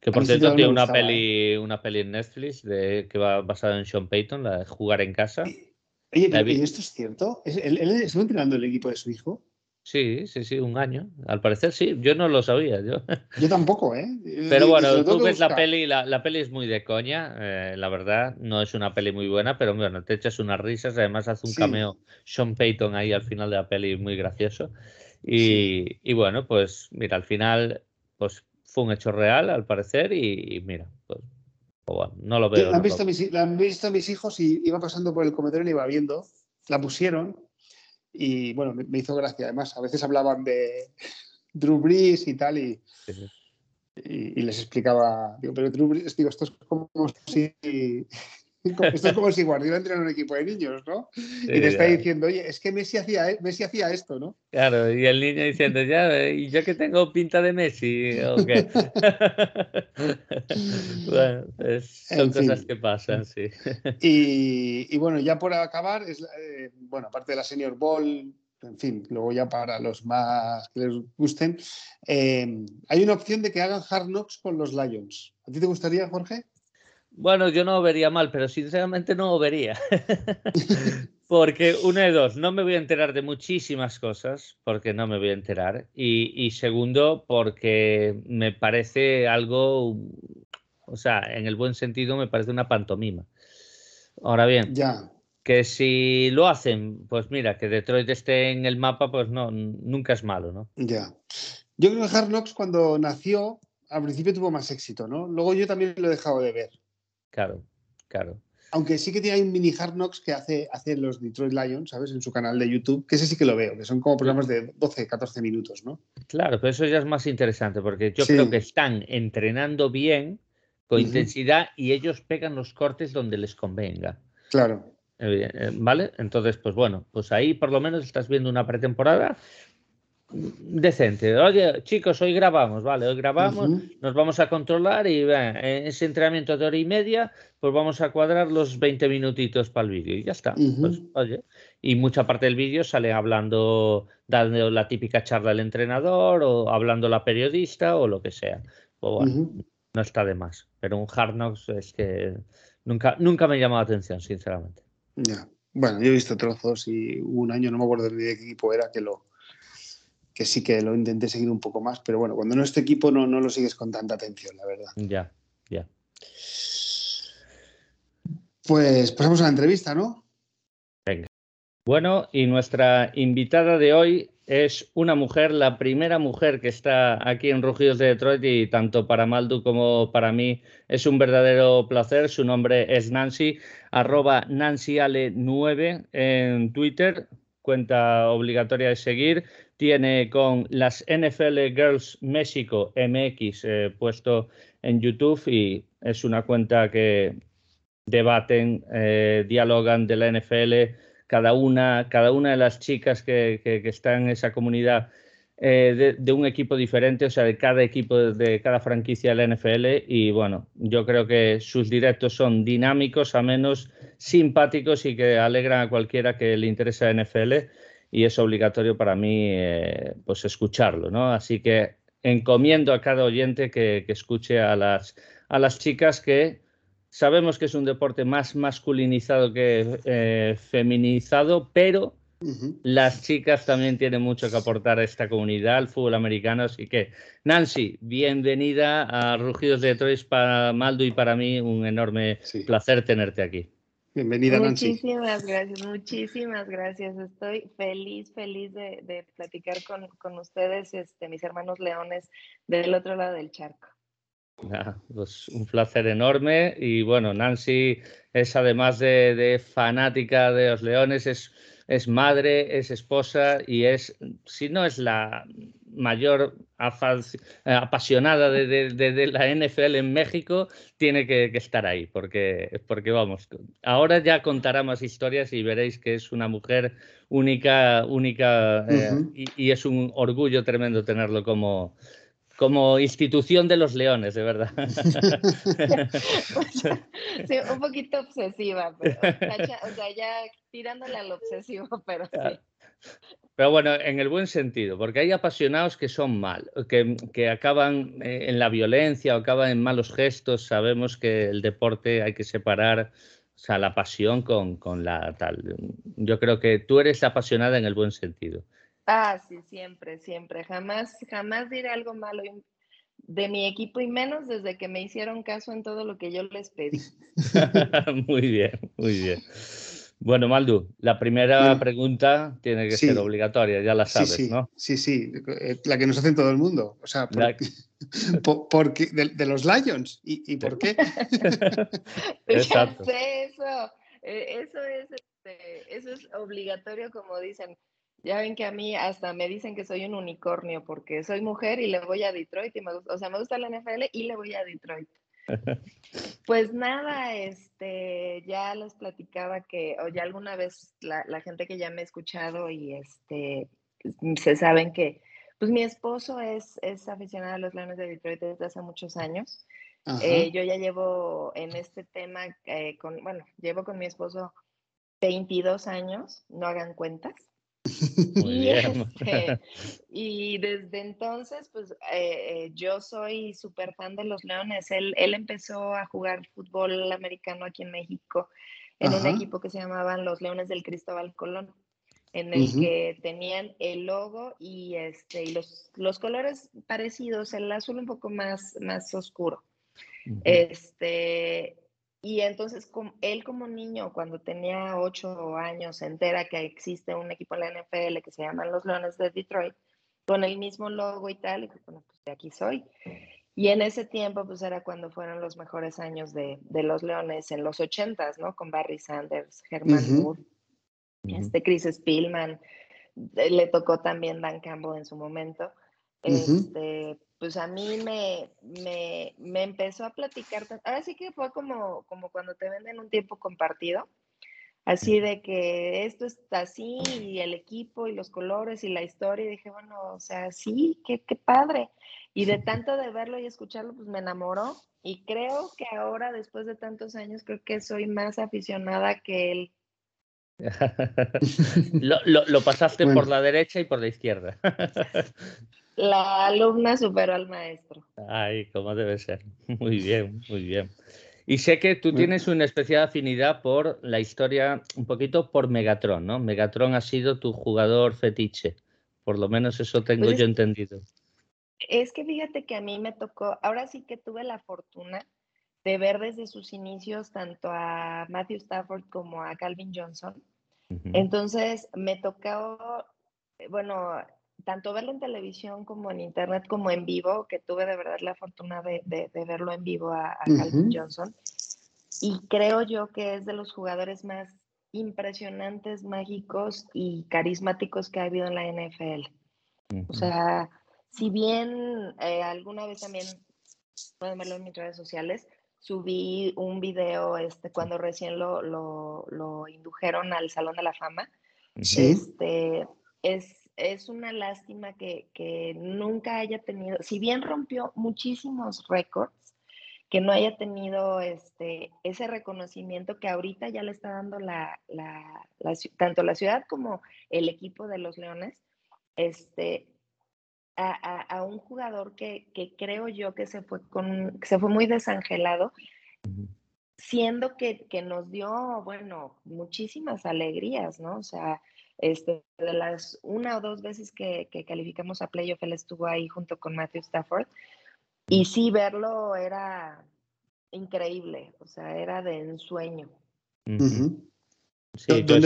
Que por cierto tiene una peli, ¿eh? una peli en Netflix de, que va basada en Sean Payton, la de jugar en casa. Oye, pero esto es cierto? ¿Él, él estuvo entrenando el equipo de su hijo? Sí, sí, sí, un año. Al parecer sí, yo no lo sabía. Yo, yo tampoco, ¿eh? Pero bueno, tú ves la peli, la, la, peli es muy de coña, eh, la verdad, no es una peli muy buena, pero bueno, te echas unas risas, además hace un cameo Sean Payton ahí al final de la peli muy gracioso. Y, y bueno, pues mira, al final, pues fue un hecho real, al parecer, y, mira, pues, pues no lo veo. La han, visto mis, han visto mis hijos y iba pasando por el comedor y iba viendo, la pusieron y bueno, me, hizo gracia. Además, a veces hablaban de, Drew Brees y tal, y, y, les explicaba, digo, pero Drew Brees, digo, esto es como si esto es como si Guardiola entrara en un equipo de niños, ¿no? y te está diciendo, oye, es que Messi hacía, e-, Messi hacía esto, ¿no? Claro, y el niño diciendo, ya, ¿y yo que tengo pinta de Messi? ¿O qué? bueno, son cosas que pasan, sí. y, y, bueno, ya por acabar, es, eh, bueno, aparte de la Senior Ball, en fin, luego ya para los más que les gusten, eh, hay una opción de que hagan Hard Knocks con los Lions. ¿A ti te gustaría, Jorge? Bueno, yo no lo vería mal, pero sinceramente no lo vería. porque una de dos, no me voy a enterar de muchísimas cosas, porque no me voy a enterar. Y, segundo, porque me parece algo, o sea, en el buen sentido me parece una pantomima. Ahora bien, ya. que si lo hacen, pues mira, que Detroit esté en el mapa, pues no, nunca es malo, ¿no? Ya. Yo creo que Hard Knocks cuando nació, al principio tuvo más éxito, ¿no? Luego yo también lo he dejado de ver. Claro, claro. Aunque sí que tiene un mini Hard Knocks que hace, hace los Detroit Lions, ¿sabes? En su canal de YouTube, que ese sí que lo veo, que son como programas de 12, 14 minutos, ¿no? Claro, pero eso ya es más interesante, porque yo creo que están entrenando bien, con intensidad, y ellos pegan los cortes donde les convenga. Claro. Eh, ¿Vale? Entonces, pues bueno, pues ahí por lo menos estás viendo una pretemporada decente. Oye, chicos, hoy grabamos, vale, hoy grabamos, nos vamos a controlar y en ese entrenamiento de hora y media, pues vamos a cuadrar los 20 minutitos para el vídeo y ya está. Pues, oye, y mucha parte del vídeo sale hablando, dando la típica charla al entrenador o hablando la periodista o lo que sea. Pues bueno, no está de más. Pero un Hard Knocks es que nunca, nunca me llamó la atención, sinceramente. Ya. Bueno, yo he visto trozos y un año, no me acuerdo de qué equipo era, que lo, que sí que lo intenté seguir un poco más, pero bueno, cuando no es tu equipo no, no lo sigues con tanta atención, la verdad. Ya, ya. Pues pasamos a la entrevista, ¿no? Venga. Bueno, y nuestra invitada de hoy es una mujer, la primera mujer que está aquí en Rugidos de Detroit y tanto para Maldu como para mí es un verdadero placer. Su nombre es Nancy, arroba NancyAle9 en Twitter, cuenta obligatoria de seguir tiene con las NFL Girls México MX eh, puesto en YouTube y es una cuenta que debaten, eh, dialogan de la NFL, cada una, cada una de las chicas que, que, están en esa comunidad eh, de, un equipo diferente, o sea, de cada equipo, de cada franquicia de la NFL. Y bueno, yo creo que sus directos son dinámicos, a menos simpáticos y que alegran a cualquiera que le interesa la NFL y es obligatorio para mí eh, pues escucharlo, ¿no? Así que encomiendo a cada oyente que, escuche a las, a las chicas que sabemos que es un deporte más masculinizado que eh, feminizado, pero las chicas también tienen mucho que aportar a esta comunidad, al fútbol americano. Así que, Nancy, bienvenida a Rugidos de Detroit para Maldo y para mí un enorme placer tenerte aquí. Bienvenida, Nancy. Muchísimas gracias, muchísimas gracias. Estoy feliz, feliz de, platicar con, ustedes, este, mis hermanos leones, del otro lado del charco. Ah, pues un placer enorme y bueno, Nancy es además de, fanática de los leones, es, es madre, es esposa y es, si no es la mayor eh, apasionada de, la NFL en México tiene que, estar ahí, porque, porque vamos, ahora ya contará más historias y veréis que es una mujer única, única eh, y, es un orgullo tremendo tenerlo como, como institución de los leones, de verdad. sí, un poquito obsesiva, pero, o sea, ya tirándole al obsesivo, pero sí. Pero bueno, en el buen sentido, porque hay apasionados que son mal, que, acaban eh, en la violencia o acaban en malos gestos. Sabemos que el deporte hay que separar o sea, la pasión con, con la tal. Yo creo que tú eres apasionada en el buen sentido. Ah, sí, siempre, siempre. Jamás, jamás diré algo malo de mi equipo y menos desde que me hicieron caso en todo lo que yo les pedí. muy bien, muy bien. Bueno, Maldu, la primera pregunta tiene que ser obligatoria, ya la sabes, ¿no? Sí, sí, eh, la que nos hacen todo el mundo. O sea, por, de, los Lions. ¿Y, por qué? Exacto. eso. Eh, eso es, este, eso es obligatorio, como dicen. Ya ven que a mí hasta me dicen que soy un unicornio porque soy mujer y le voy a Detroit y me gusta, o sea, me gusta la NFL y le voy a Detroit. Pues nada, este, ya les platicaba que, o ya alguna vez la, la, gente que ya me ha escuchado y este, se saben que, pues mi esposo es, es aficionado a los Leones de Detroit desde hace muchos años. Eh, yo ya llevo en este tema, eh, con, bueno, llevo con mi esposo 22 años, no hagan cuentas. y, este, y, desde entonces, pues eh, eh, yo soy súper fan de los Leones. Él, él, empezó a jugar fútbol americano aquí en México en un equipo que se llamaban los Leones del Cristóbal Colón, en el que tenían el logo y, este, y los, los colores parecidos, el azul un poco más, más oscuro. Este, y entonces él como niño, cuando tenía ocho años, se entera que existe un equipo en la NFL que se llama los Leones de Detroit, con el mismo logo y tal, y bueno, pues de aquí soy. Y en ese tiempo, pues era cuando fueron los mejores años de, de los Leones, en los ochentas, ¿no? Con Barry Sanders, Herman Moore, este Chris Spielman, le tocó también Dan Campbell en su momento. Este, pues a mí me, me, me, empezó a platicar, ahora sí que fue como, como cuando te venden un tiempo compartido, así de que esto está así, y el equipo, y los colores, y la historia, y dije, bueno, o sea, sí, qué, qué padre. Y de tanto de verlo y escucharlo, pues me enamoró, y creo que ahora, después de tantos años, creo que soy más aficionada que él. lo, lo, lo, pasaste por la derecha y por la izquierda. La alumna superó al maestro. Ay, como debe ser. Muy bien, muy bien. Y sé que tú tienes una especial afinidad por la historia, un poquito por Megatron, ¿no? Megatron ha sido tu jugador fetiche. Por lo menos eso tengo pues yo entendido. Es que fíjate que a mí me tocó, ahora sí que tuve la fortuna de ver desde sus inicios tanto a Matthew Stafford como a Calvin Johnson. Entonces me tocó, bueno, tanto verlo en televisión como en internet como en vivo, que tuve de verdad la fortuna de, verlo en vivo a, Calvin Johnson. Y creo yo que es de los jugadores más impresionantes, mágicos y carismáticos que ha habido en la NFL. O sea, si bien eh, alguna vez también, pueden verlo en mis redes sociales, subí un video este, cuando recién lo, lo, indujeron al Salón de la Fama. ¿Sí? Este, es es una lástima que, nunca haya tenido, si bien rompió muchísimos récords, que no haya tenido este, ese reconocimiento que ahorita ya le está dando la, tanto la ciudad como el equipo de los Leones, este, a, un jugador que, creo yo que se fue, con, se fue muy desangelado, siendo que, que, nos dio, bueno, muchísimas alegrías, ¿no? O sea, este, de las una o dos veces que, calificamos a playoff, él estuvo ahí junto con Matthew Stafford. Y sí, verlo era increíble, o sea, era de ensueño. Sí, yo,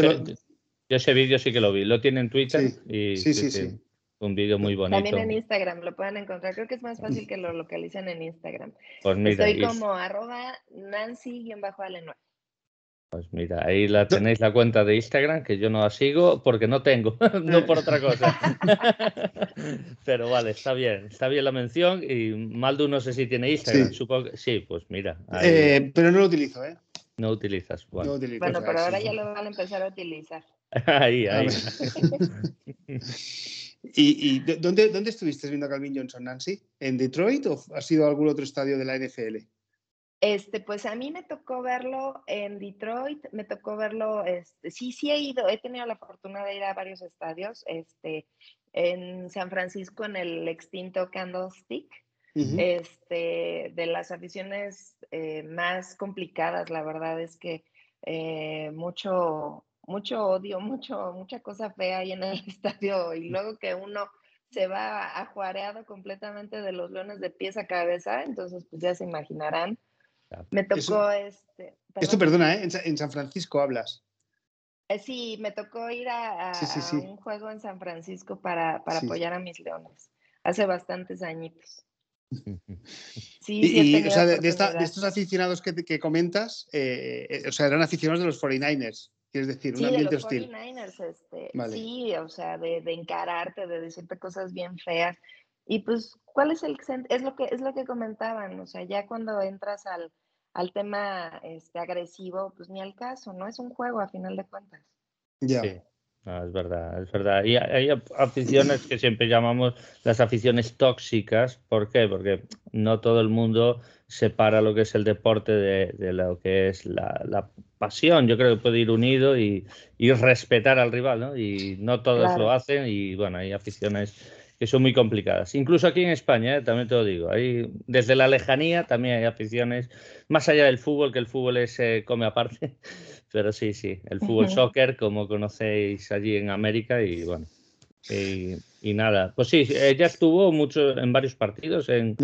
ese, vídeo sí que lo vi, lo tiene en Twitter y sí, sí, sí, un vídeo muy bonito. También en Instagram lo pueden encontrar, creo que es más fácil que lo localicen en Instagram. Pues mira, Estoy como arroba Nancy-Alenoy. Pues mira, ahí la tenéis la cuenta de Instagram, que yo no la sigo porque no tengo, no por otra cosa. Pero vale, está bien, está bien la mención y Maldu no sé si tiene Instagram, supongo que sí, pues mira. Eh, pero no lo utilizo, ¿eh? No utilizas, bueno. bueno, pero ahora ya lo van a empezar a utilizar. ahí, ahí. ¿Y, y dónde, dónde estuviste viendo a Calvin Johnson, Nancy? ¿En Detroit o ha sido algún otro estadio de la NFL? Este, pues a mí me tocó verlo en Detroit, me tocó verlo, este, sí, sí he ido, he tenido la fortuna de ir a varios estadios, este, en San Francisco en el extinto Candlestick, este, de las aficiones eh, más complicadas, la verdad es que eh, mucho, mucho odio, mucho, mucha cosa fea ahí en el estadio y luego que uno se va ajuareado completamente de los leones de pies a cabeza, entonces pues ya se imaginarán. Me tocó este. Esto, perdona, ¿eh? en, San Francisco hablas. Eh, sí, me tocó ir a, un juego en San Francisco para, apoyar a mis leones. Hace bastantes añitos. Sí, y, o sea, de, estos aficionados que, que comentas, eh, o sea, eran aficionados de los 49ers. quieres decir, un sí, ambiente de los hostil. 49ers, este, Sí, o sea, de, de, encararte, de decirte cosas bien feas. Y pues, ¿cuál es el es lo que es lo que comentaban? O sea, ya cuando entras al, al tema este, agresivo, pues ni al caso, ¿no? Es un juego a final de cuentas. Ya. Sí. es verdad, es verdad. Y hay aficiones que siempre llamamos las aficiones tóxicas. ¿Por qué? Porque no todo el mundo separa lo que es el deporte de, lo que es la, pasión. Yo creo que puede ir unido y, respetar al rival, ¿no? Y no todos lo hacen y bueno, hay aficiones que son muy complicadas. Incluso aquí en España, ¿eh? también te lo digo, hay, desde la lejanía también hay aficiones, más allá del fútbol, que el fútbol es, se come aparte, pero sí, sí, el fútbol soccer, como conocéis allí en América, y bueno, y, nada, pues sí, ella estuvo mucho en varios partidos, en,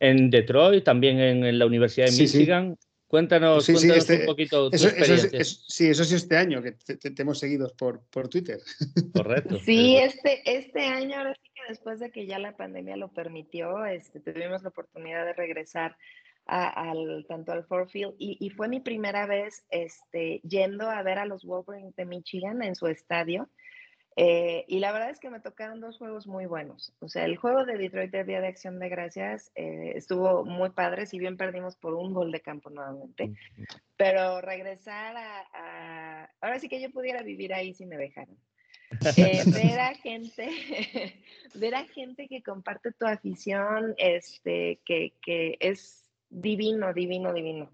en Detroit, también en, la Universidad de Michigan. Cuéntanos, este, un poquito tu eso, experiencia. sí, eso sí este año, que te, hemos seguido por, por Twitter. Correcto. Sí, este, este año, ahora sí que después de que ya la pandemia lo permitió, este, tuvimos la oportunidad de regresar al, tanto al Ford Field y, y, fue mi primera vez este, yendo a ver a los Wolverines de Michigan en su estadio. Eh, y la verdad es que me tocaron dos juegos muy buenos. O sea, el juego de Detroit de Día de Acción de Gracias eh, estuvo muy padre, si bien perdimos por un gol de campo nuevamente. Pero regresar a, Ahora sí que yo pudiera vivir ahí si me dejaran. Eh, ver a gente, ver a gente que comparte tu afición, este, que, que es divino, divino, divino.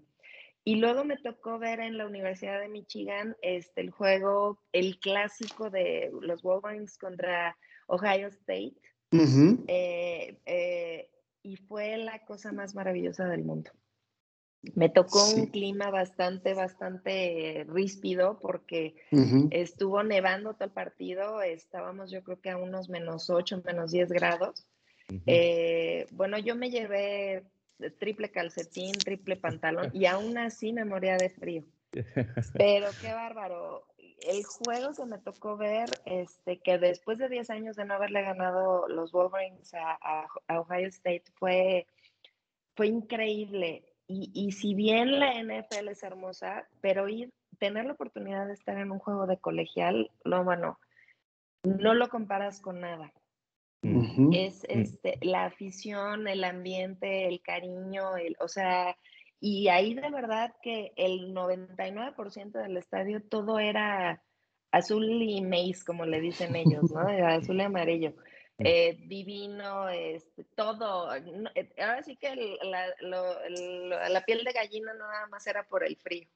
Y luego me tocó ver en la Universidad de Michigan este, el juego, el clásico de los Wolverines contra Ohio State. Eh, eh, y fue la cosa más maravillosa del mundo. Me tocó un clima bastante, bastante ríspido porque estuvo nevando todo el partido. Estábamos yo creo que a unos menos 8, menos 10 grados. Eh, bueno, yo me llevé triple calcetín, triple pantalón y aún así me moría de frío. Pero qué bárbaro. El juego que me tocó ver, este, que después de 10 años de no haberle ganado los Wolverines a, Ohio State, fue, fue increíble. Y, y, si bien la NFL es hermosa, pero ir, tener la oportunidad de estar en un juego de colegial, lo bueno, no lo comparas con nada. Es mm. este, la afición, el ambiente, el cariño, el, o sea, y ahí de verdad que el 99% del estadio todo era azul y maíz, como le dicen ellos, ¿no? azul y amarillo. Mm. Eh, divino, este, todo. Eh, ahora sí que la, la piel de gallina nada más era por el frío.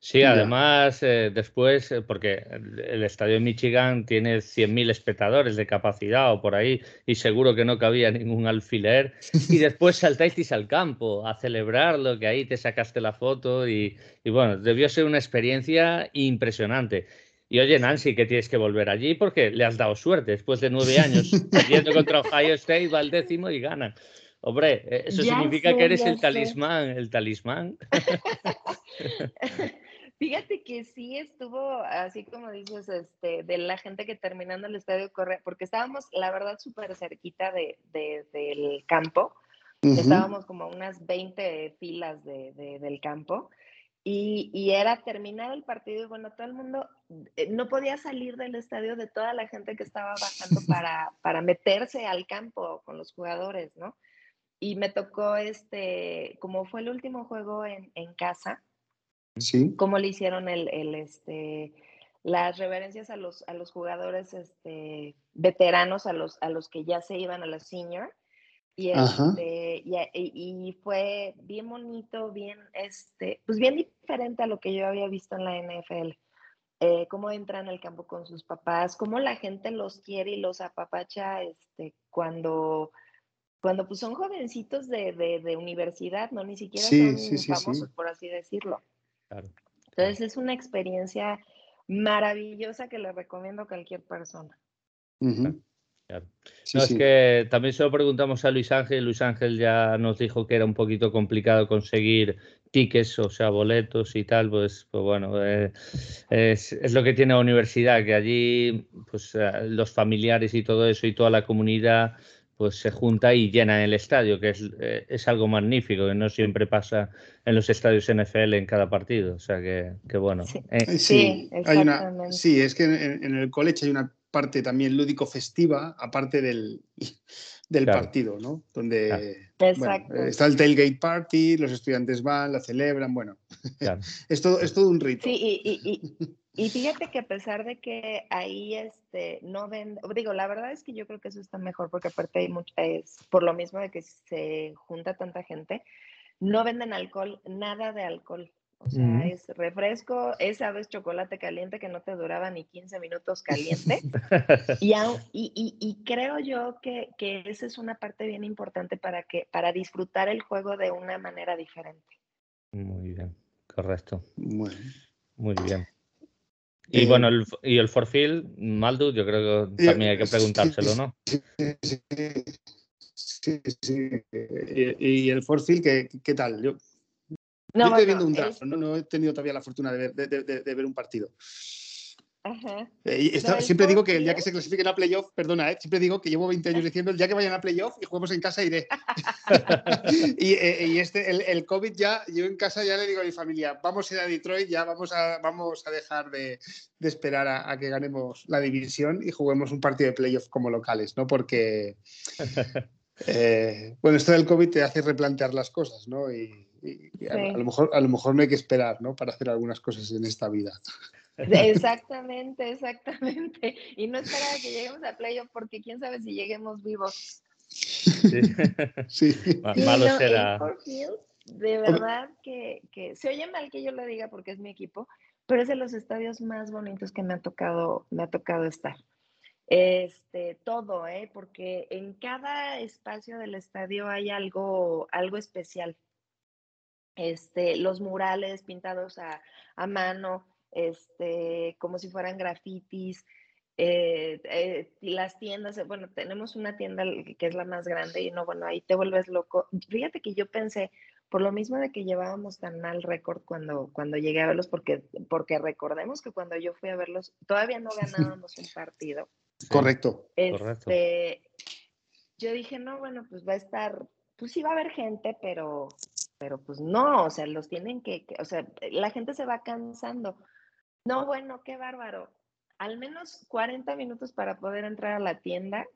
Sí, además, eh, después, eh, porque el estadio de Michigan tiene 100.000 espectadores de capacidad o por ahí, y seguro que no cabía ningún alfiler, y después saltáis al campo a celebrarlo, que ahí te sacaste la foto, y, bueno, debió ser una experiencia impresionante. Y oye, Nancy, que tienes que volver allí porque le has dado suerte. Después de nueve años perdiendo contra Ohio State, va al décimo y gana. Hombre, eh, eso significa que eres el talismán, el talismán. Fíjate que sí estuvo, así como dices, este, de la gente que terminando el estadio corre, porque estábamos, la verdad, súper cerquita de, del campo. Estábamos como unas 20 filas de, del campo. Y, y, era terminar el partido y bueno, todo el mundo eh, no podía salir del estadio de toda la gente que estaba bajando para, para meterse al campo con los jugadores, ¿no? Y me tocó, este, como fue el último juego en, en casa, Sí. Cómo le hicieron el, el, este, las reverencias a los, a los jugadores este, veteranos, a los, a los que ya se iban a la senior. Y, este, y, y, fue bien bonito, bien, este, pues bien diferente a lo que yo había visto en la NFL. Eh, cómo entran al campo con sus papás, cómo la gente los quiere y los apapacha este, cuando, cuando pues son jovencitos de, de, de universidad, ¿no? Ni siquiera son famosos, por así decirlo. Entonces es una experiencia maravillosa que le recomiendo a cualquier persona. es que también se lo preguntamos a Luis Ángel. Luis Ángel ya nos dijo que era un poquito complicado conseguir tickets, o sea, boletos y tal. Pues, pues bueno, eh, es, es, lo que tiene la universidad, que allí pues, eh, los familiares y todo eso y toda la comunidad pues se junta y llena el estadio, que es, eh, es, algo magnífico, que no siempre pasa en los estadios NFL en cada partido. O sea que, bueno. Sí, eh, sí, hay una, sí, es que en, el college hay una parte también lúdico festiva, aparte del, del partido, ¿no? Donde está el tailgate party, los estudiantes van, la celebran, bueno, es, todo, es todo un rito. Sí, y, y, fíjate que a pesar de que ahí este, no ven, digo, la verdad es que yo creo que eso está mejor porque aparte hay mucho, es por lo mismo de que se junta tanta gente, no venden alcohol, nada de alcohol. O sea, es refresco, esa vez chocolate caliente que no te duraba ni 15 minutos caliente. y, y, y, creo yo que, que, esa es una parte bien importante para, que, para disfrutar el juego de una manera diferente. Muy bien, correcto. Muy, Muy bien. Y eh, bueno, el, y el forfield, Maldu, yo creo que también hay que preguntárselo, ¿no? Sí, sí, sí. Y, el forfield, ¿qué, ¿qué tal? Yo, no, estoy viendo un draft, ¿no? he tenido todavía la fortuna de ver, un partido. Eh, siempre digo que el día que se clasifiquen a playoff, perdona, eh, siempre digo que llevo 20 años diciendo el día que vayan a playoff y juguemos en casa iré. Eh, y, este, el, COVID ya, yo en casa ya le digo a mi familia, vamos a ir a Detroit, ya vamos a, vamos a dejar de, esperar a, que ganemos la división y juguemos un partido de playoff como locales, ¿no? Porque, bueno, esto del COVID te hace replantear las cosas, ¿no? Y, a, lo mejor, a lo mejor no hay que esperar, ¿no? Para hacer algunas cosas en esta vida. Exactamente, exactamente. Y no esperar a que lleguemos a playoff porque quién sabe si lleguemos vivos. Sí. sí. Malo será. De verdad que, que, se oye mal que yo lo diga porque es mi equipo, pero es de los estadios más bonitos que me ha tocado, me ha tocado estar. Este, todo, ¿eh? porque en cada espacio del estadio hay algo, algo especial este, los murales pintados a, mano, este, como si fueran grafitis, eh, eh, las tiendas, bueno, tenemos una tienda que es la más grande y no, bueno, ahí te vuelves loco. Fíjate que yo pensé, por lo mismo de que llevábamos tan mal récord cuando, cuando llegué a verlos, porque, porque recordemos que cuando yo fui a verlos, todavía no ganábamos un partido. Correcto. Este, yo dije, no, bueno, pues va a estar, pues sí va a haber gente, pero pero pues no, o sea, los tienen que, o sea, la gente se va cansando. No, bueno, qué bárbaro. Al menos 40 minutos para poder entrar a la tienda.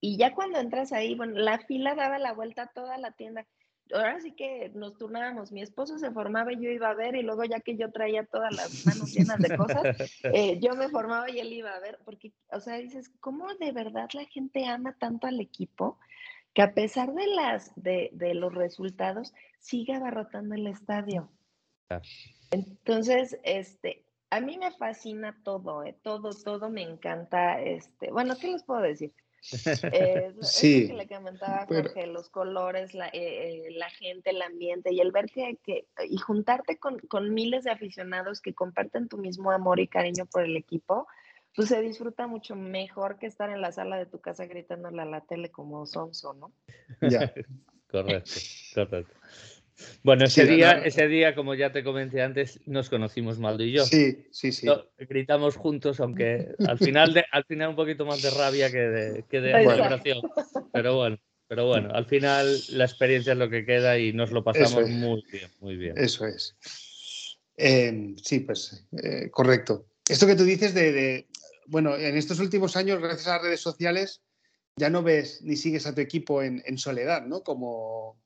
Y ya cuando entras ahí, bueno, la fila daba la vuelta a toda la tienda. Ahora sí que nos turnábamos, mi esposo se formaba y yo iba a ver, y luego ya que yo traía todas las manos llenas de cosas, eh, yo me formaba y él iba a ver, porque, o sea, dices, ¿cómo de verdad la gente ama tanto al equipo? que a pesar de, las, de, los resultados, sigue abarrotando el estadio. Entonces, este, a mí me fascina todo, eh, todo, todo me encanta. Este, bueno, ¿qué les puedo decir? Eh, sí. que le comentaba Jorge, los colores, la, eh, la, gente, el ambiente y el ver que, que y juntarte con, con, miles de aficionados que comparten tu mismo amor y cariño por el equipo, pues se disfruta mucho mejor que estar en la sala de tu casa gritándole a la tele como sonso, ¿no? Ya. correcto, correcto. Bueno, ese día, ese día, como ya te comenté antes, nos conocimos Maldo y yo. Sí, sí, sí. gritamos juntos, aunque al final, de, al final un poquito más de rabia que de, que de celebración. Pero bueno, pero bueno, al final la experiencia es lo que queda y nos lo pasamos muy bien, muy bien. Eso es. Eh, sí, pues eh, correcto. Esto que tú dices de, bueno, en estos últimos años, gracias a las redes sociales, ya no ves ni sigues a tu equipo en, soledad, ¿no? Como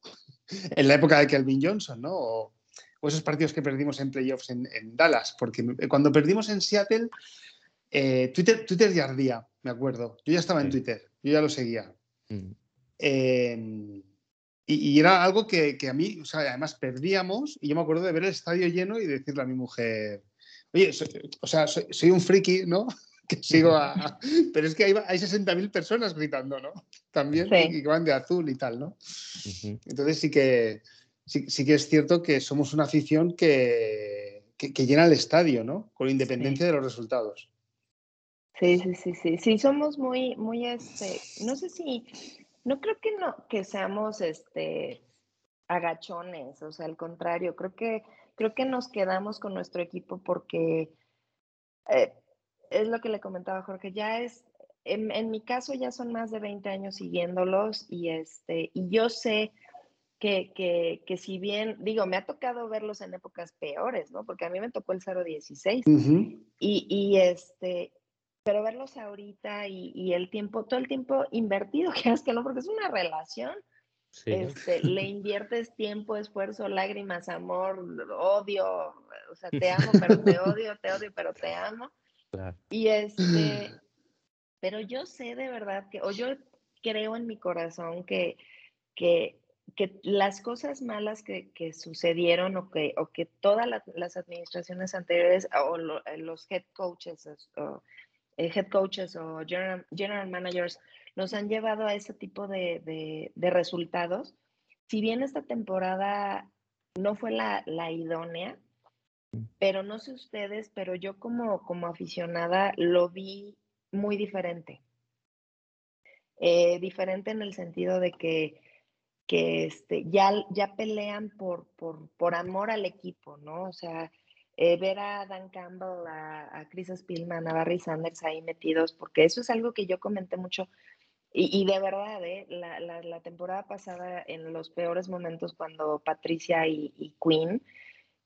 en la época de Kelvin Johnson, ¿no? O, esos partidos que perdimos en playoffs en, Dallas, porque cuando perdimos en Seattle, eh, Twitter, Twitter ya ardía, me acuerdo. Yo ya estaba en Twitter, yo ya lo seguía. Mm. Em, y, era algo que, que, a mí, o sea, además perdíamos, y yo me acuerdo de ver el estadio lleno y decirle a mi mujer, oye, o sea, soy, un friki, ¿no? Que sigo a... Pero es que hay, hay 60.000 personas gritando, ¿no? También, y que van de azul y tal, ¿no? Entonces sí que, sí, que es cierto que somos una afición que, que, llena el estadio, ¿no? Con independencia de los resultados. Sí, sí, sí, sí. Sí, somos muy, muy, este, no sé si, no creo que no, que seamos, este, agachones, o sea, al contrario, creo que, creo que nos quedamos con nuestro equipo porque... Eh, es lo que le comentaba Jorge, ya es, en, mi caso ya son más de 20 años siguiéndolos y, este, y yo sé que, que, que, si bien, digo, me ha tocado verlos en épocas peores, ¿no? Porque a mí me tocó el 016 y, y, este, pero verlos ahorita y, y, el tiempo, todo el tiempo invertido que es que no, porque es una relación. Este, le inviertes tiempo, esfuerzo, lágrimas, amor, odio, o sea, te amo, pero te odio, te odio, pero te amo. Y este, pero yo sé de verdad que, o yo creo en mi corazón que, que, que las cosas malas que, que, sucedieron o que, o que todas las, administraciones anteriores o los head coaches o, eh, head coaches o general, general, managers nos han llevado a ese tipo de, de, de resultados. Si bien esta temporada no fue la, la idónea, pero no sé ustedes, pero yo como, como aficionada lo vi muy diferente. Eh, diferente en el sentido de que, que este, ya, ya pelean por, por, por amor al equipo, ¿no? O sea, eh, ver a Dan Campbell, a, Chris Spillman, a Barry Sanders ahí metidos, porque eso es algo que yo comenté mucho. Y, de verdad, ¿eh? la, la, temporada pasada, en los peores momentos, cuando Patricia y, y Queen,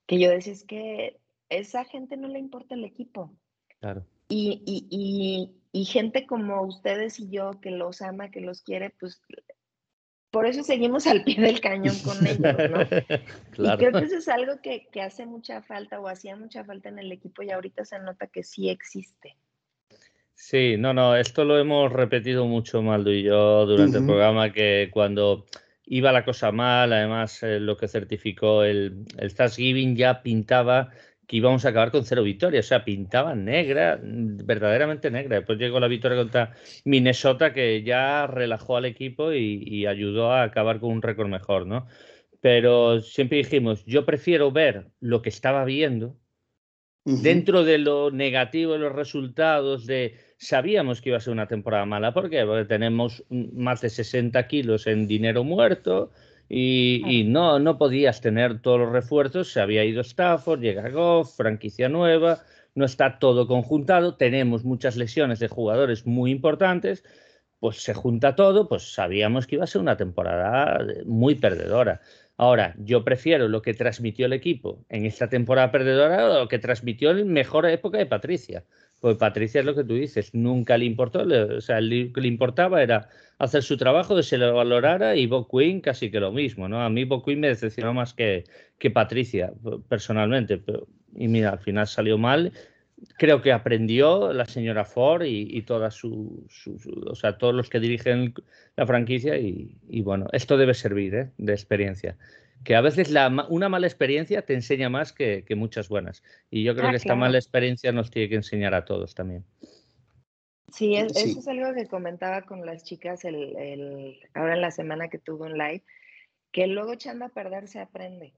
que yo decía es que esa gente no le importa el equipo. Claro. Y, y, y, gente como ustedes y yo que los ama, que los quiere, pues por eso seguimos al pie del cañón con ellos, ¿no? claro. Y creo que eso es algo que, que, hace mucha falta o hacía mucha falta en el equipo y ahorita se nota que sí existe. Sí, no, no, esto lo hemos repetido mucho, Maldo y yo, durante el programa, que cuando iba la cosa mal, además eh, lo que certificó el, el Thanksgiving ya pintaba que íbamos a acabar con cero victorias, o sea, pintaba negra, verdaderamente negra. Después llegó la victoria contra Minnesota que ya relajó al equipo y, ayudó a acabar con un récord mejor, ¿no? Pero siempre dijimos, yo prefiero ver lo que estaba viendo dentro de lo negativo de los resultados, de sabíamos que iba a ser una temporada mala, ¿por qué? Porque tenemos más de 60 kilos en dinero muerto, y, no, no podías tener todos los refuerzos, se había ido Stafford, llega Goff, franquicia nueva, no está todo conjuntado, tenemos muchas lesiones de jugadores muy importantes, pues se junta todo, pues sabíamos que iba a ser una temporada muy perdedora. Ahora, yo prefiero lo que transmitió el equipo en esta temporada perdedora o lo que transmitió en mejor época de Patricia. Pues Patricia es lo que tú dices, nunca le importó, o sea, lo que le importaba era hacer su trabajo, de se lo valorara y Bob casi que lo mismo, ¿no? A mí Bob me decepcionó más que, que Patricia, personalmente, y mira, al final salió mal. Creo que aprendió la señora Ford y, y toda o sea, todos los que dirigen la franquicia y, y bueno, esto debe servir ¿eh? de experiencia que a veces la, una mala experiencia te enseña más que, muchas buenas. Y yo creo ah, que esta mala experiencia nos tiene que enseñar a todos también. Sí, eso es algo que comentaba con las chicas el, ahora en la semana que tuve un live, que luego echando a perder se aprende.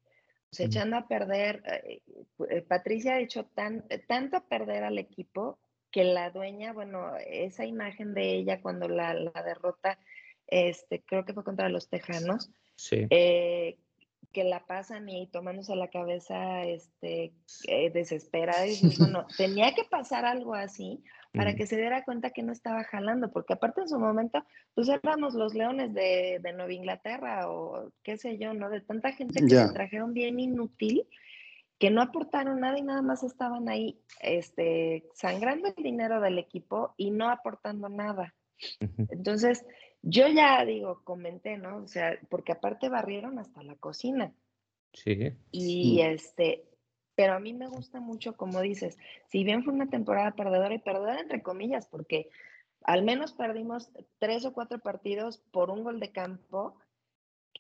O sea, echando a perder, eh, eh, Patricia ha hecho tan, tanto a perder al equipo que la dueña, bueno, esa imagen de ella cuando la, derrota, este, creo que fue contra los Tejanos, sí. Eh, que la pasan y tomándose la cabeza este, eh, desesperada. Y bueno, tenía que pasar algo así para que se diera cuenta que no estaba jalando, porque aparte en su momento, pues éramos los leones de, de Nueva Inglaterra o qué sé yo, ¿no? De tanta gente que se trajeron bien inútil, que no aportaron nada y nada más estaban ahí este, sangrando el dinero del equipo y no aportando nada. Entonces, yo ya digo, comenté, ¿no? O sea, porque aparte barrieron hasta la cocina. Sí. Y este, pero a mí me gusta mucho, como dices, si bien fue una temporada perdedora y perdedora entre comillas, porque al menos perdimos tres o cuatro partidos por un gol de campo.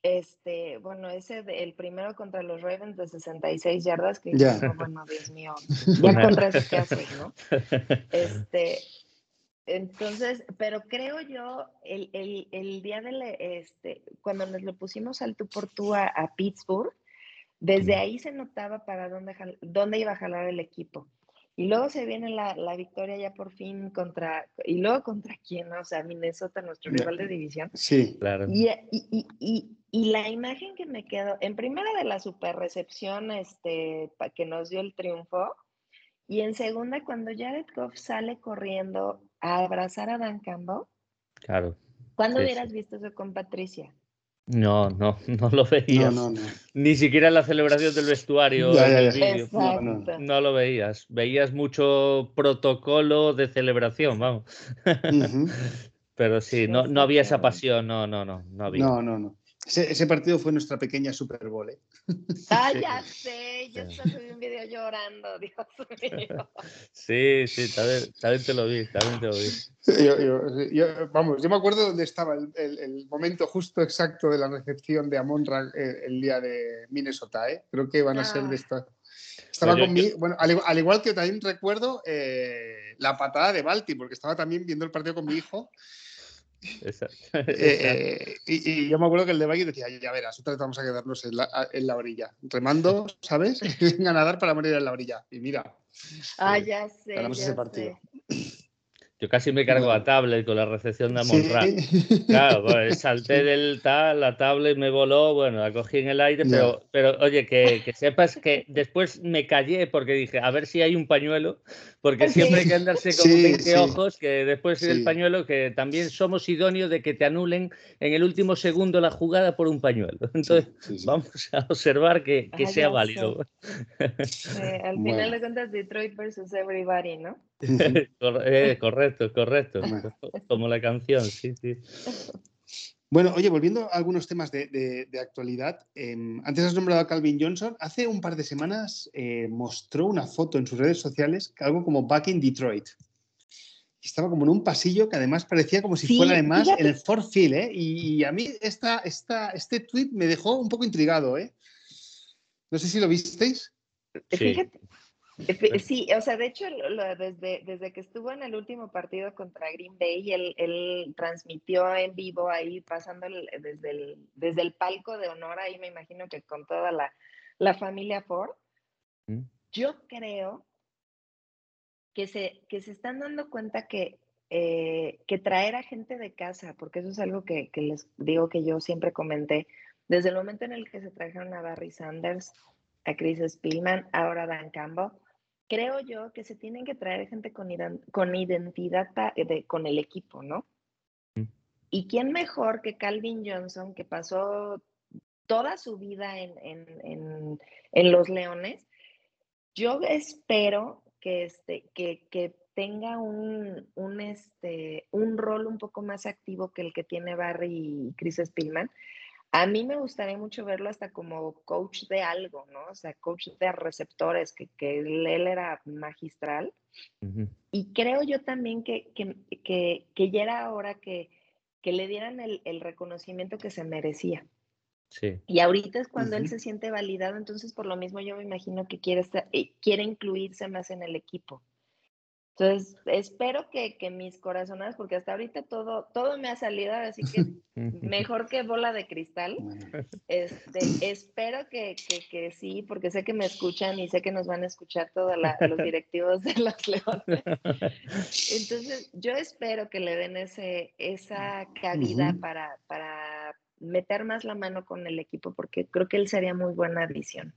Este, bueno, ese el primero contra los Ravens de 66 yardas, que ya. bueno, Dios mío, ya contra eso haces, ¿no? Este, entonces, pero creo yo, el, el, el día del, este, cuando nos lo pusimos al tú por tú a, Pittsburgh, desde ahí se notaba para dónde, dónde iba a jalar el equipo. Y luego se viene la, la, victoria ya por fin contra, y luego contra quién, o sea, Minnesota, nuestro rival de división. Sí, claro. Y, y, y, y, la imagen que me quedó, en primera de la super recepción este, que nos dio el triunfo, y en segunda, cuando Jared Goff sale corriendo a abrazar a Dan Campbell. Claro. ¿Cuándo hubieras visto eso con Patricia? No, no, no lo veías. No, no, no. Ni siquiera en la celebración del vestuario. No, lo veías. Veías mucho protocolo de celebración, vamos. Pero sí, no, no había esa pasión, no, no, no, no había. No, no, no. Ese, partido fue nuestra pequeña Super Bowl. ¿eh? Ah, sé, yo subí un video llorando, Dios mío. Sí, sí, también, te lo vi, también te lo vi. Yo, vamos, yo me acuerdo dónde estaba el, momento justo exacto de la recepción de Amon eh, el, día de Minnesota, ¿eh? Creo que van a ser de ah. esta. Estaba conmigo, bueno, al, igual que también recuerdo eh, la patada de Balti, porque estaba también viendo el partido con mi hijo Eh, y, yo me acuerdo que el de Bike decía, ya verás, otra vez vamos a quedarnos en la, en la orilla, remando, ¿sabes? Venga a nadar para morir en la orilla. Y mira, ah, ya sé. Ganamos ese partido. Yo casi me cargo a tablet con la recepción de Amon Claro, pues, salté del tal, la tablet me voló, bueno, la cogí en el aire, pero, pero oye, que, que, sepas que después me callé porque dije, a ver si hay un pañuelo, porque siempre hay que andarse con 20 ojos, que después del pañuelo, que también somos idóneos de que te anulen en el último segundo la jugada por un pañuelo. Entonces, vamos a observar que, que sea válido. Eh, al final de cuentas, Detroit versus everybody, ¿no? Eh, correcto, correcto. Como la canción, sí, sí. Bueno, oye, volviendo a algunos temas de, actualidad, em, antes has nombrado a Calvin Johnson. Hace un par de semanas eh, mostró una foto en sus redes sociales, algo como Back in Detroit. Estaba como en un pasillo que además parecía como si fuera además en el Ford Field, ¿eh? Y, a mí esta, esta, este tweet me dejó un poco intrigado, ¿eh? No sé si lo visteis. Fíjate, Sí, o sea, de hecho, desde, desde que estuvo en el último partido contra Green Bay, él, él transmitió en vivo ahí, pasando desde, el, desde el palco de honor, ahí me imagino que con toda la, la familia Ford. Mm. Yo creo que se, que se están dando cuenta que, eh, que traer a gente de casa, porque eso es algo que, que les digo que yo siempre comenté, desde el momento en el que se trajeron a Barry Sanders, a Chris Spielman, ahora a Dan Campbell, creo yo que se tienen que traer gente con, con identidad con el equipo, ¿no? Mm. ¿Y quién mejor que Calvin Johnson, que pasó toda su vida en, los Leones? Yo espero que, este, que, que tenga un, un, este, un rol un poco más activo que el que tiene Barry y Chris Spielman, a mí me gustaría mucho verlo hasta como coach de algo, ¿no? O sea, coach de receptores, que, él, era magistral. Y creo yo también que, que, ya era hora que, le dieran el, reconocimiento que se merecía. Sí. Y ahorita es cuando él se siente validado, entonces por lo mismo yo me imagino que quiere, eh, quiere incluirse más en el equipo. Entonces, espero que, que, mis corazonadas, porque hasta ahorita todo, todo me ha salido, así que mejor que bola de cristal. Este, espero que, que, sí, porque sé que me escuchan y sé que nos van a escuchar todos los directivos de los Leones. Entonces, yo espero que le den ese, esa cabida para, para meter más la mano con el equipo, porque creo que él sería muy buena adición.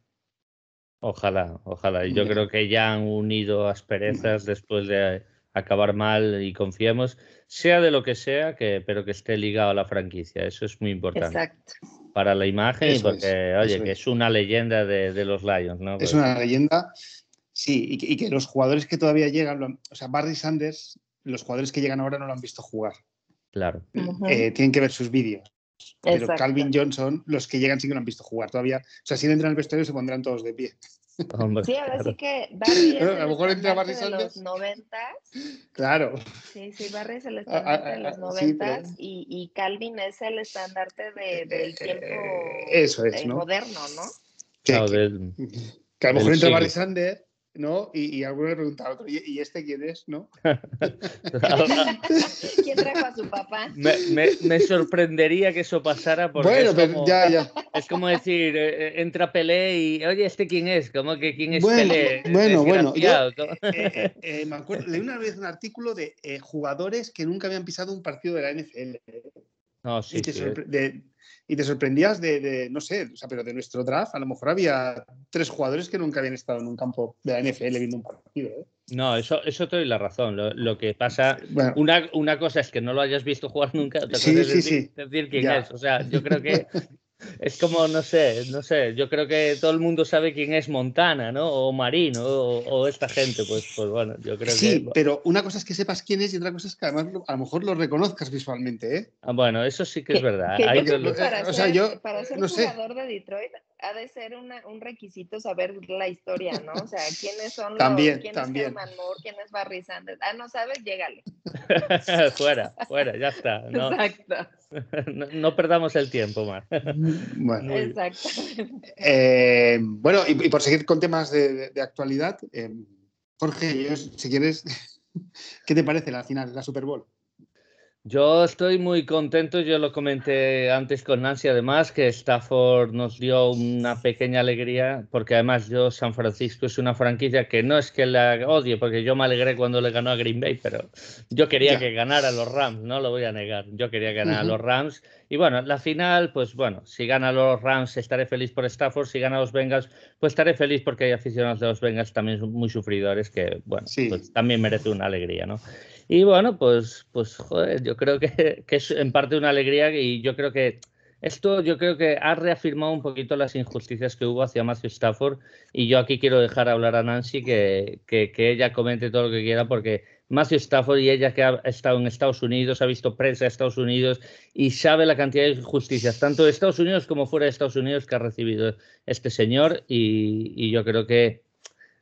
Ojalá, ojalá. Yo creo que ya han unido asperezas después de acabar mal y confiemos, sea de lo que sea, que, pero que esté ligado a la franquicia. Eso es muy importante. Exacto. Para la imagen y porque, oye, que es una leyenda de, los Lions, ¿no? Es una leyenda, sí, y que, los jugadores que todavía llegan, o sea, Barry Sanders, los jugadores que llegan ahora no lo han visto jugar. Claro. Eh, tienen que ver sus vídeos. Pero Calvin Johnson, los que llegan sí que no han visto jugar todavía. O sea, si entran al vestuario se pondrán todos de pie. sí, ahora sí que Barry es a lo mejor entra Barry de los 90. Claro. Sí, sí, Barry es el estandarte de los 90 y, y, Calvin es el estandarte de, del tiempo Eso es, ¿no? moderno, ¿no? Que, que, a lo mejor entra Barry Sanders ¿no? Y, y alguno le pregunta a otro, ¿y, este quién es? ¿no? ¿Quién trajo a su papá? Me, sorprendería que eso pasara porque bueno, es, como, ya, ya. es como decir, eh, eh, entra Pelé y, oye, ¿este quién es? ¿Cómo que quién es bueno, Pelé? Bueno, bueno, eh, me acuerdo, leí una vez un artículo de jugadores que nunca habían pisado un partido de la NFL. No, sí, y, te sí. sorpre- de- y te sorprendías de, de, no sé, o sea, pero de nuestro draft, a lo mejor había tres jugadores que nunca habían estado en un campo de la NFL viendo un partido. ¿eh? No, eso, eso te doy la razón. Lo, lo que pasa, Bueno, una, una cosa es que no lo hayas visto jugar nunca, otra Sí, cosa es sí, decir, sí. decir quién Ya. es. O sea, yo creo que es como, no sé, no sé, yo creo que todo el mundo sabe quién es Montana, ¿no? O Marino, o, o esta gente, pues, pues bueno, yo creo sí, que... pero una cosa es que sepas quién es y otra cosa es que además lo- a lo mejor lo reconozcas visualmente. ¿eh? Ah, Bueno, eso sí que es verdad. Que Ahí yo creo yo que lo- para o sea, ser, yo, para ser no sé. jugador de Detroit ha de ser una- un requisito saber la historia, ¿no? O sea, quiénes son los, También, quién también. es Herman Moore, quién es Barry Sanders. Ah, no sabes, llégale. fuera, fuera, ya está. No, Exacto, no, no perdamos el tiempo más. Bueno, exactamente. eh, bueno y, y por seguir con temas de, de- de actualidad, eh, Jorge, si quieres, ¿qué te parece la final de la Super Bowl? Yo estoy muy contento, yo lo comenté antes con Nancy, además, que Stafford nos dio una pequeña alegría, porque además yo, San Francisco es una franquicia que no es que la odie, porque yo me alegré cuando le ganó a Green Bay, pero yo quería Ya. que ganara a los Rams, no lo voy a negar, yo quería ganar a Ujú. los Rams. Y bueno, la final, pues bueno, si gana los Rams estaré feliz por Stafford, si gana los Bengals, pues estaré feliz porque hay aficionados de los Bengals también muy sufridores que, bueno, Sí. pues también merece una alegría, ¿no? Y bueno, pues, pues joder, yo creo que, que es en parte una alegría y yo creo que esto yo creo que ha reafirmado un poquito las injusticias que hubo hacia Matthew Stafford. Y yo aquí quiero dejar hablar a Nancy que, que, ella comente todo lo que quiera porque Matthew Stafford y ella que ha estado en Estados Unidos, ha visto prensa de Estados Unidos y sabe la cantidad de injusticias, tanto de Estados Unidos como fuera de Estados Unidos que ha recibido este señor. Y yo creo que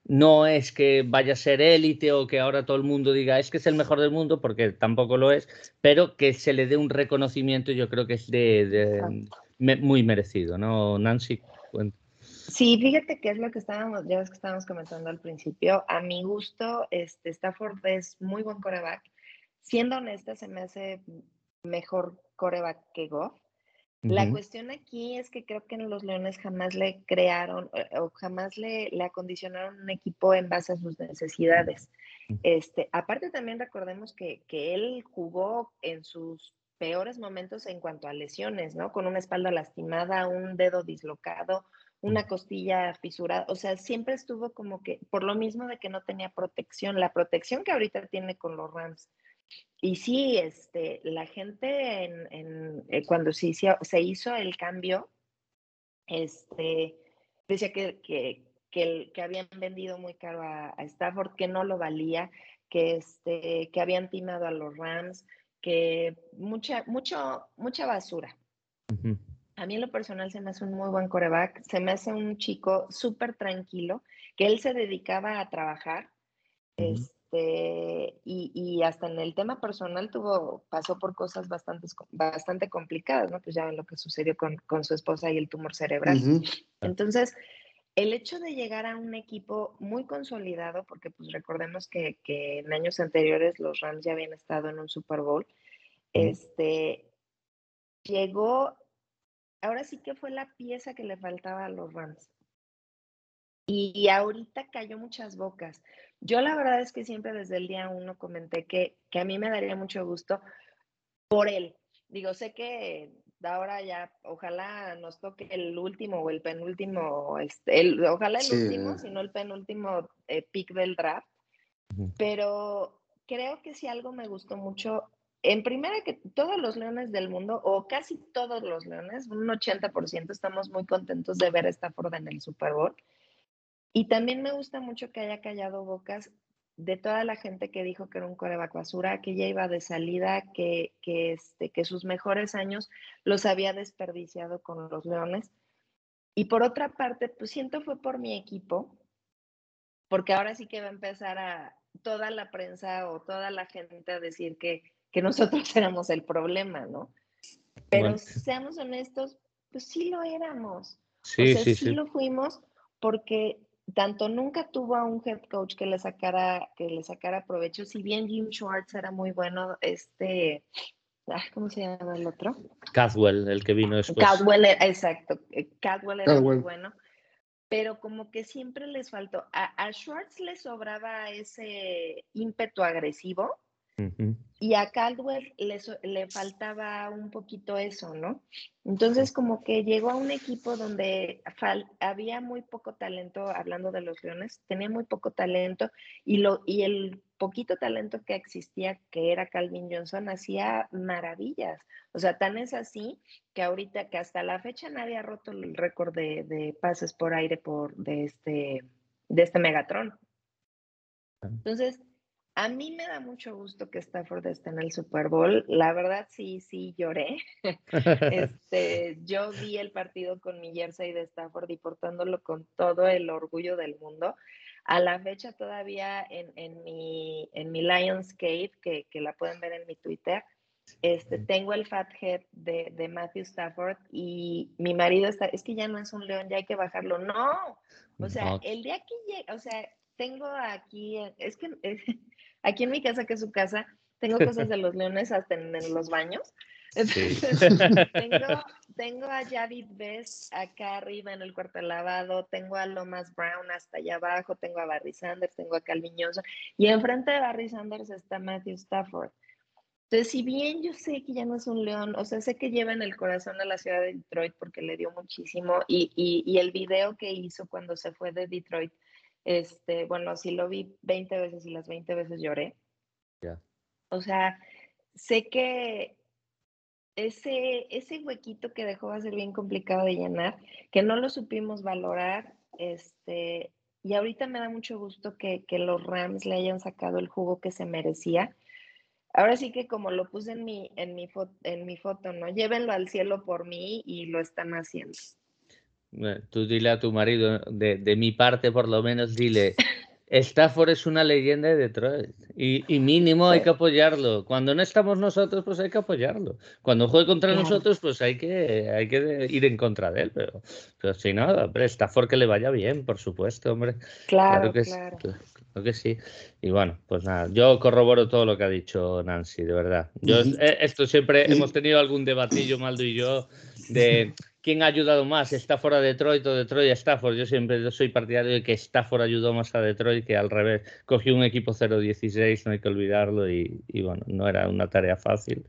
no es que vaya a ser élite o que ahora todo el mundo diga es que es el mejor del mundo, porque tampoco lo es, pero que se le dé un reconocimiento, yo creo que es de, de- me- muy merecido, ¿no? Nancy. Sí, fíjate que es lo que estábamos, ya ves que estábamos comentando al principio. A mi gusto, este Stafford es muy buen coreback. Siendo honesta, se me hace mejor coreback que Goff. La cuestión aquí es que creo que los Leones jamás le crearon eh, o jamás le, le acondicionaron un equipo en base a sus necesidades. Este, aparte también recordemos que, que él jugó en sus peores momentos en cuanto a lesiones, ¿no? Con una espalda lastimada, un dedo dislocado, una costilla fisurada, o sea, siempre estuvo como que, por lo mismo de que no tenía protección, la protección que ahorita tiene con los Rams. Y sí, este, la gente en, en, eh, cuando se hizo, se hizo el cambio, este, decía que, que, que, el- que habían vendido muy caro a, a Stafford, que no lo valía, que, este, que habían timado a los Rams, que mucha, mucho, mucha basura. A mí en lo personal se me hace un muy buen coreback, se me hace un chico súper tranquilo, que él se dedicaba a trabajar, Ujú. Este, y, y hasta en el tema personal tuvo, pasó por cosas bastante, bastante complicadas, ¿no? Pues ya ven lo que sucedió con, con su esposa y el tumor cerebral. Entonces, el hecho de llegar a un equipo muy consolidado, porque pues recordemos que, que en años anteriores los Rams ya habían estado en un Super Bowl, este, llegó, ahora sí que fue la pieza que le faltaba a los Rams. Y, ahorita cayó muchas bocas. Yo la verdad es que siempre desde el día uno comenté que, que a mí me daría mucho gusto por él. Digo, sé que ahora ya, ojalá nos toque el último o el penúltimo, este, el, ojalá el Sí. último, si no el penúltimo eh, pick del draft. Pero creo que si algo me gustó mucho, en primera que todos los leones del mundo, o casi todos los leones, un 80%, estamos muy contentos de ver a Stafford en el Super Bowl. Y también me gusta mucho que haya callado bocas de toda la gente que dijo que era un coreback basura, que ya iba de salida, que, que, este, que sus mejores años los había desperdiciado con los Leones. Y por otra parte, pues siento fue por mi equipo, porque ahora sí que va a empezar a toda la prensa o toda la gente a decir que, que nosotros éramos el problema, ¿no? Pero Bueno. seamos honestos, pues sí lo éramos. Sí, o sea, sí, sí, sí. lo fuimos porque tanto nunca tuvo a un head coach que le sacara, que le sacara provecho. Si bien Jim Schwartz era muy bueno, este, ¿cómo se llama el otro? Caswell, el que vino después. Caldwell, era- exacto, eh, Caldwell era Caldwell. muy bueno, pero como que siempre les faltó. A, a Schwartz le sobraba ese ímpetu agresivo Y a Caldwell le, le, faltaba un poquito eso, ¿no? Entonces como que llegó a un equipo donde había muy poco talento, hablando de los Leones, tenía muy poco talento y, lo, y el poquito talento que existía, que era Calvin Johnson, hacía maravillas. O sea, tan es así que ahorita, que hasta la fecha nadie ha roto el récord de, de pases por aire por, de, este, de este Megatron. Entonces, a mí me da mucho gusto que Stafford esté en el Super Bowl. La verdad, sí, sí, lloré. este, yo vi el partido con mi jersey de Stafford y portándolo con todo el orgullo del mundo. A la fecha todavía en, en mi, en mi Lions Cave, que, que, la pueden ver en mi Twitter, este, tengo el fat head de, de, Matthew Stafford y mi marido está, es que ya no es un león, ya hay que bajarlo. No, o sea, el día que llegue, o sea, tengo aquí, es que... Es, Aquí en mi casa, que es su casa, tengo cosas de los leones hasta en, los baños. tengo, tengo, a Javid Bess acá arriba en el cuarto lavado, tengo a Lomas Brown hasta allá abajo, tengo a Barry Sanders, tengo a Calvin Johnson y enfrente de Barry Sanders está Matthew Stafford. Entonces, si bien yo sé que ya no es un león, o sea, sé que lleva en el corazón a la ciudad de Detroit porque le dio muchísimo y, y, y el video que hizo cuando se fue de Detroit este, bueno, sí lo vi 20 veces y las 20 veces lloré. Ya. O sea, sé que ese, ese huequito que dejó va a ser bien complicado de llenar, que no lo supimos valorar, este, y ahorita me da mucho gusto que, que los Rams le hayan sacado el jugo que se merecía. Ahora sí que como lo puse en mi, en mi, en mi foto, ¿no? Llévenlo al cielo por mí y lo están haciendo. Tú dile a tu marido, de, de mi parte por lo menos, dile, Stafford es una leyenda de Detroit y, y mínimo hay que apoyarlo. Cuando no estamos nosotros, pues hay que apoyarlo. Cuando juegue contra nosotros, pues hay que, hay que ir en contra de él. Pero, pero si no, hombre, Stafford que le vaya bien, por supuesto, hombre. Claro, claro que, claro. claro que sí. Y bueno, pues nada, yo corroboro todo lo que ha dicho Nancy, de verdad. Yo, eh, esto siempre hemos tenido algún debatillo, Maldo y yo, de quién ha ayudado más, Stafford a Detroit o Detroit a Stafford. Yo siempre soy partidario de que Stafford ayudó más a Detroit que al revés. Cogió un equipo 0-16, no hay que olvidarlo, y, bueno, no era una tarea fácil.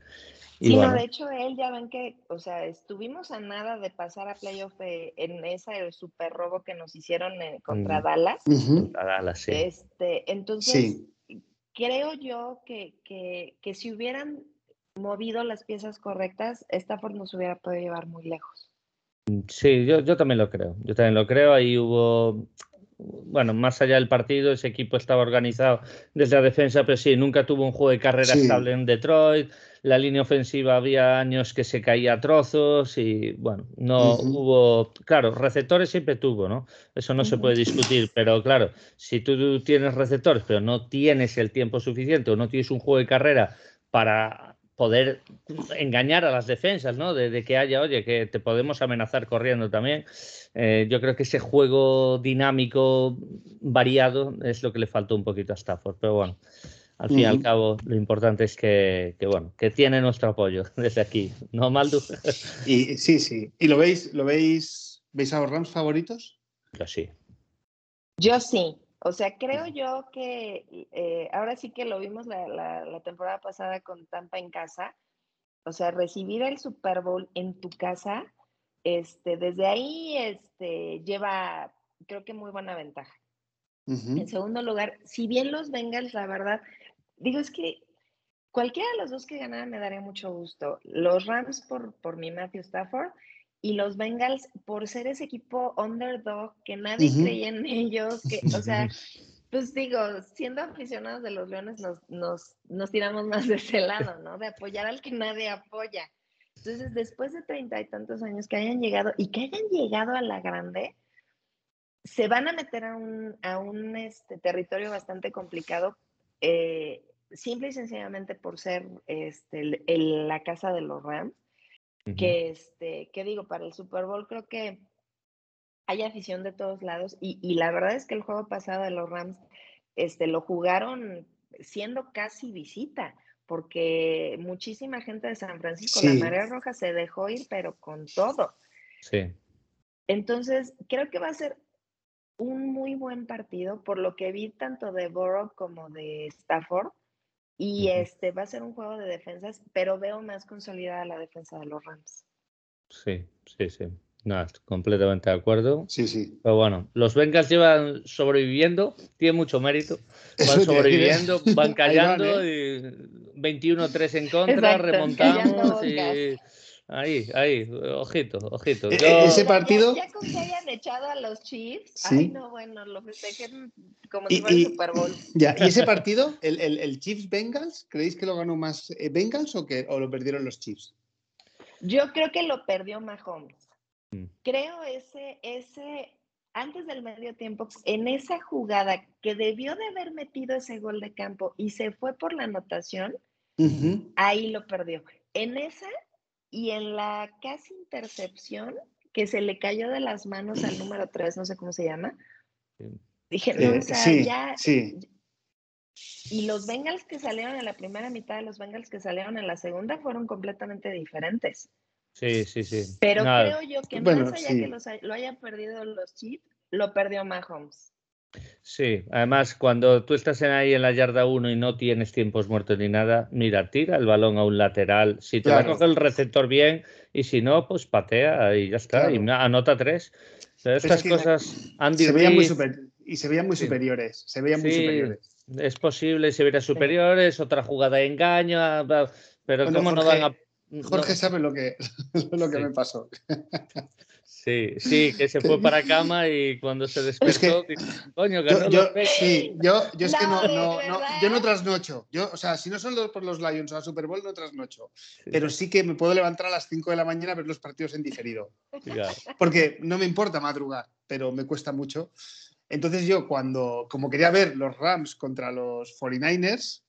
sí, no, de hecho, él ya ven que, o sea, estuvimos a nada de pasar a playoff eh, en ese super robo que nos hicieron eh, contra mm. Dallas. Dallas, sí. Este, entonces, creo yo que, que, que si hubieran movido las piezas correctas, Stafford nos hubiera podido llevar muy lejos. Sí, yo, yo también lo creo. Yo también lo creo. Ahí hubo, bueno, más allá del partido, ese equipo estaba organizado desde la defensa, pero sí, nunca tuvo un juego de carrera estable en Detroit. La línea ofensiva había años que se caía a trozos y, bueno, no hubo, claro, receptores siempre tuvo, ¿no? Eso no se puede discutir, pero claro, si tú tienes receptores, pero no tienes el tiempo suficiente o no tienes un juego de carrera para poder engañar a las defensas, ¿no? De, que haya, oye, que te podemos amenazar corriendo también. Eh, yo creo que ese juego dinámico, variado, es lo que le faltó un poquito a Stafford. Pero bueno, al fin y al cabo, lo importante es que, bueno, que tiene nuestro apoyo desde aquí, ¿no, Maldu? y, sí, sí. ¿Y lo veis, lo veis, veis a los Rams favoritos? Yo sí. Yo sí. O sea, creo yo que eh, ahora sí que lo vimos la, temporada pasada con Tampa en casa. O sea, recibir el Super Bowl en tu casa, este, desde ahí este, lleva, creo que muy buena ventaja. En segundo lugar, si bien los Bengals, la verdad, digo, es que cualquiera de los dos que ganara me daría mucho gusto. Los Rams por, por mi Matthew Stafford y los Bengals por ser ese equipo underdog que nadie creía en ellos, que, o sea, pues digo, siendo aficionados de los Leones nos, nos, nos tiramos más de ese lado, ¿no? De apoyar al que nadie apoya. Entonces, después de treinta y tantos años que hayan llegado y que hayan llegado a la grande, se van a meter a un, a un este, territorio bastante complicado, eh, simple y sencillamente por ser este, la casa de los Rams que, este, que digo, para el Super Bowl creo que hay afición de todos lados y, y, la verdad es que el juego pasado de los Rams este, lo jugaron siendo casi visita, porque muchísima gente de San Francisco, la Marea Roja se dejó ir, pero con todo. Sí. Entonces, creo que va a ser un muy buen partido, por lo que vi tanto de Borough como de Stafford. Y este va a ser un juego de defensas, pero veo más consolidada la defensa de los Rams. Sí, sí, sí. No, completamente de acuerdo. Sí, sí. Pero bueno, los Bengals llevan sobreviviendo, tiene mucho mérito. Van sobreviviendo, van callando, ¿eh? y 21-3 en contra, remontamos y Ahí, ahí, ojito, ojito. E, e, ese partido. Ya, con que hayan echado a los Chiefs. Ay, no, bueno, lo festejen como si fuera el Super Bowl. Ya, y ese partido, el, el, el Chiefs Bengals, ¿creéis que lo ganó más eh, Bengals o que o lo perdieron los Chiefs? Yo creo que lo perdió Mahomes. Mm. Creo ese, ese, antes del medio tiempo, en esa jugada que debió de haber metido ese gol de campo y se fue por la anotación, ahí lo perdió. En esa y en la casi intercepción que se le cayó de las manos al número 3, no sé cómo se llama. Dije, no, o sea, ya. Y los Bengals que salieron en la primera mitad de los Bengals que salieron en la segunda fueron completamente diferentes. Sí, sí, sí. Pero creo yo que más allá que lo hayan perdido los Chiefs, lo perdió Mahomes. Sí, además cuando tú estás en ahí en la yarda 1 y no tienes tiempos muertos ni nada, mira, tira el balón a un lateral. Si te va a coger el receptor bien y si no, pues patea y ya está. Y anota tres. estas cosas se veían muy y se veían muy superiores. Se veían muy superiores. Es posible, se veían superiores, otra jugada de engaño, ah, pero ¿cómo no van a Jorge sabe lo que, lo que me pasó. Sí, sí, que se fue para cama y cuando se despertó, coño, ganó yo, sí, yo, yo es que no, no, no, yo no trasnocho. Yo, o sea, si no son los, por los Lions o la Super Bowl, no trasnocho. Pero sí que me puedo levantar a las 5 de la mañana a ver los partidos en diferido. Porque no me importa madrugar, pero me cuesta mucho. Entonces yo cuando, como quería ver los Rams contra los 49ers,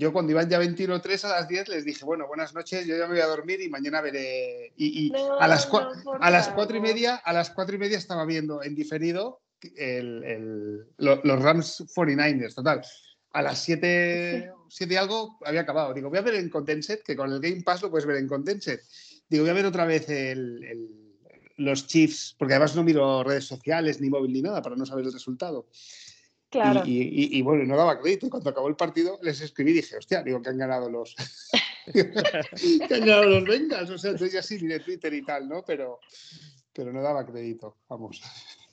yo cuando iban ya 21-3 a las 10 les dije, bueno, buenas noches, yo ya me voy a dormir y mañana veré. Y, a, las a las cuatro y media, a las cuatro y media estaba viendo en diferido los Rams 49ers, total. A las 7, y algo había acabado. Digo, voy a ver en Condenset, que con el Game Pass lo puedes ver en Condenset. Digo, voy a ver otra vez los Chiefs, porque además no miro redes sociales, ni móvil, ni nada, para no saber el resultado. Y, bueno, no daba crédito. Y cuando acabó el partido les escribí y dije, hostia, digo que han ganado los. que han ganado los Vengas. O sea, entonces ya sí de Twitter y tal, ¿no? Pero, pero no daba crédito, vamos.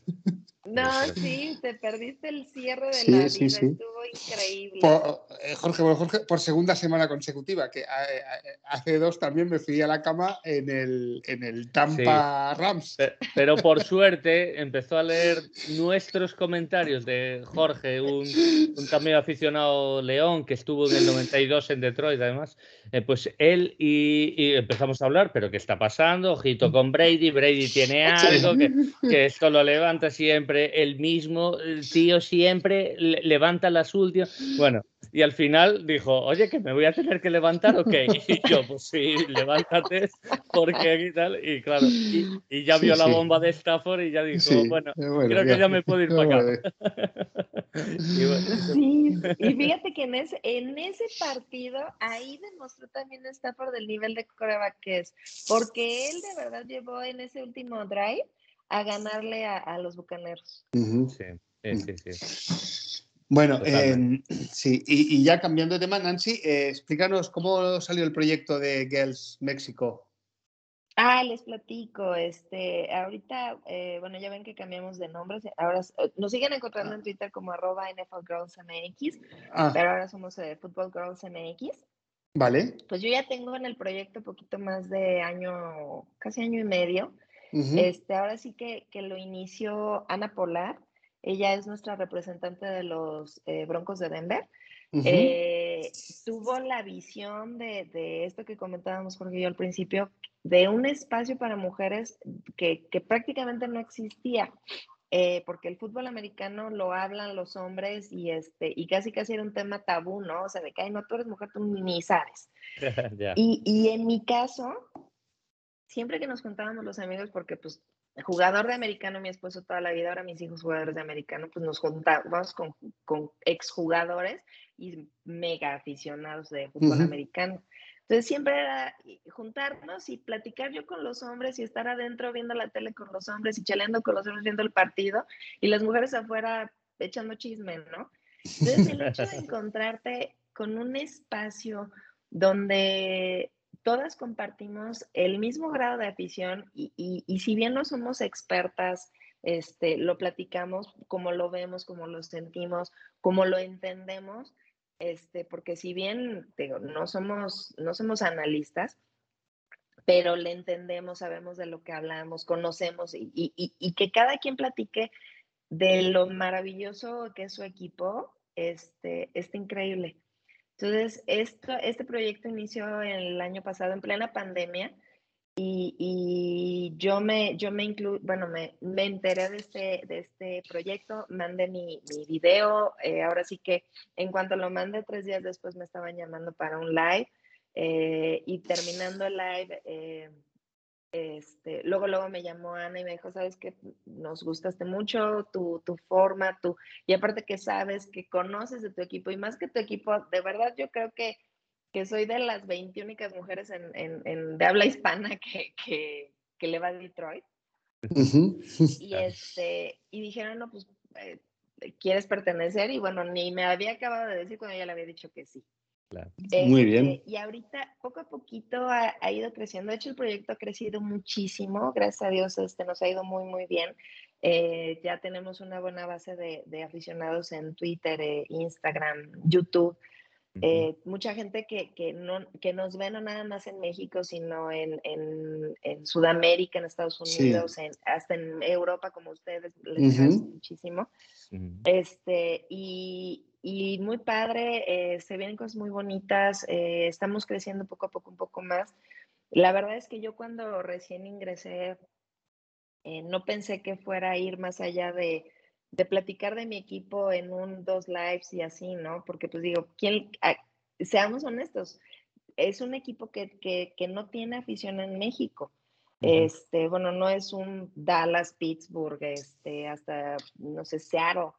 No, sí, te perdiste el cierre de la vida, estuvo increíble. Por, eh, Jorge, Jorge, por segunda semana consecutiva, que eh, eh, hace dos también me fui a la cama en el, en el Tampa Rams. Pero por suerte empezó a leer nuestros comentarios de Jorge, un, un también aficionado León que estuvo en el 92 en Detroit, además. pues él y, empezamos a hablar, pero ¿qué está pasando? Ojito con Brady, Brady tiene algo, que, que esto lo levanta siempre el mismo tío siempre levanta las últimas. Bueno, y al final dijo, oye, que me voy a tener que levantar, ok. Y yo, pues sí, levántate, porque aquí tal. Y claro, y, ya vio la bomba de Stafford y ya dijo, bueno, creo que ya me puedo ir para acá. Sí, y fíjate que en ese, en ese partido, ahí demostró también Stafford el nivel de coreback que es, porque él de verdad llevó en ese último drive a ganarle a, los bucaneros. Sí, sí, sí. Bueno, em, sí, y, ya cambiando de tema, Nancy, eh, explícanos cómo salió el proyecto de Girls México. Ah, les platico. Este, ahorita, eh, bueno, ya ven que cambiamos de nombres. Ahora eh, nos siguen encontrando en Twitter como arroba NFL Girls MX, ah. pero ahora somos Football Girls MX. Vale. Pues yo ya tengo en el proyecto poquito más de año, casi año y medio este, ahora sí que, que, lo inició Ana Polar. Ella es nuestra representante de los eh, Broncos de Denver. Eh, tuvo la visión de, de, esto que comentábamos Jorge y yo al principio, de un espacio para mujeres que, que prácticamente no existía. Eh, porque el fútbol americano lo hablan los hombres y este y casi casi era un tema tabú, ¿no? O sea, de que Ay, no, tú eres mujer, tú ni sabes. y, y, en mi caso, siempre que nos contábamos los amigos, porque pues jugador de americano, mi esposo toda la vida, ahora mis hijos jugadores de americano, pues nos juntábamos con, con exjugadores y mega aficionados de fútbol americano. Entonces siempre era juntarnos y platicar yo con los hombres y estar adentro viendo la tele con los hombres y chaleando con los hombres viendo el partido y las mujeres afuera echando chisme, ¿no? Entonces el hecho de encontrarte con un espacio donde todas compartimos el mismo grado de afición y, si bien no somos expertas, este, lo platicamos como lo vemos, como lo sentimos, como lo entendemos, este, porque si bien digo, no, somos, no somos analistas, pero le entendemos, sabemos de lo que hablamos, conocemos y, y que cada quien platique de lo maravilloso que es su equipo, este, está increíble. Entonces, esto, este proyecto inició el año pasado en plena pandemia y, y yo me, yo me inclu bueno, me, me, enteré de este, de este proyecto, mandé mi, mi video, eh, ahora sí que en cuanto lo mandé, tres días después me estaban llamando para un live eh, y terminando el live, eh, este, luego, luego me llamó Ana y me dijo, sabes que nos gustaste mucho, tu, tu forma, tu, y aparte que sabes, que conoces de tu equipo, y más que tu equipo, de verdad yo creo que, que soy de las 20 únicas mujeres en, en, de habla hispana que, que, que, le va a Detroit. Y, este, y dijeron, no, pues, eh, ¿quieres pertenecer? Y bueno, ni me había acabado de decir cuando ella le había dicho que sí. Muy bien. Este, y ahorita, poco a poquito, ha, ido creciendo. De hecho, el proyecto ha crecido muchísimo. Gracias a Dios, este, nos ha ido muy, muy bien. Eh, ya tenemos una buena base de, aficionados en Twitter, eh, Instagram, YouTube. Eh, mucha gente que, que, no, que nos ve no nada más en México, sino en, en, en Sudamérica, en Estados Unidos, en, hasta en Europa, como ustedes, les uh muchísimo. este, y, y muy padre, eh, se vienen cosas muy bonitas, eh, estamos creciendo poco a poco un poco más. La verdad es que yo cuando recién ingresé, eh, no pensé que fuera a ir más allá de, de, platicar de mi equipo en un, dos lives y así, ¿no? Porque pues digo, ¿quién, seamos honestos, es un equipo que, que, que, no tiene afición en México. Este, bueno, no es un Dallas, Pittsburgh, este, hasta, no sé, Seattle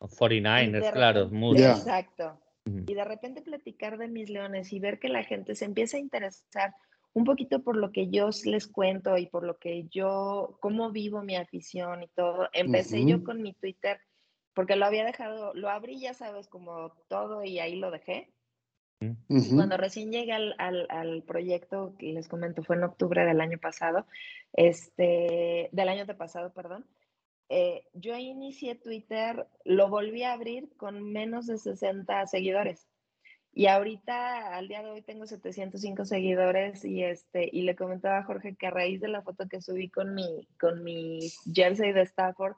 49ers, claro, muy Exacto. Y de repente platicar de mis leones y ver que la gente se empieza a interesar un poquito por lo que yo les cuento y por lo que yo, cómo vivo mi afición y todo. Empecé yo con mi Twitter porque lo había dejado, lo abrí, ya sabes, como todo y ahí lo dejé. Cuando recién llegué al, al, al, proyecto, que les comento, fue en octubre del año pasado, este, del año de pasado, perdón, eh, yo inicié Twitter, lo volví a abrir con menos de 60 seguidores. Y ahorita, al día de hoy, tengo 705 seguidores y, este, y le comentaba a Jorge que a raíz de la foto que subí con mi, con mi jersey de Stafford,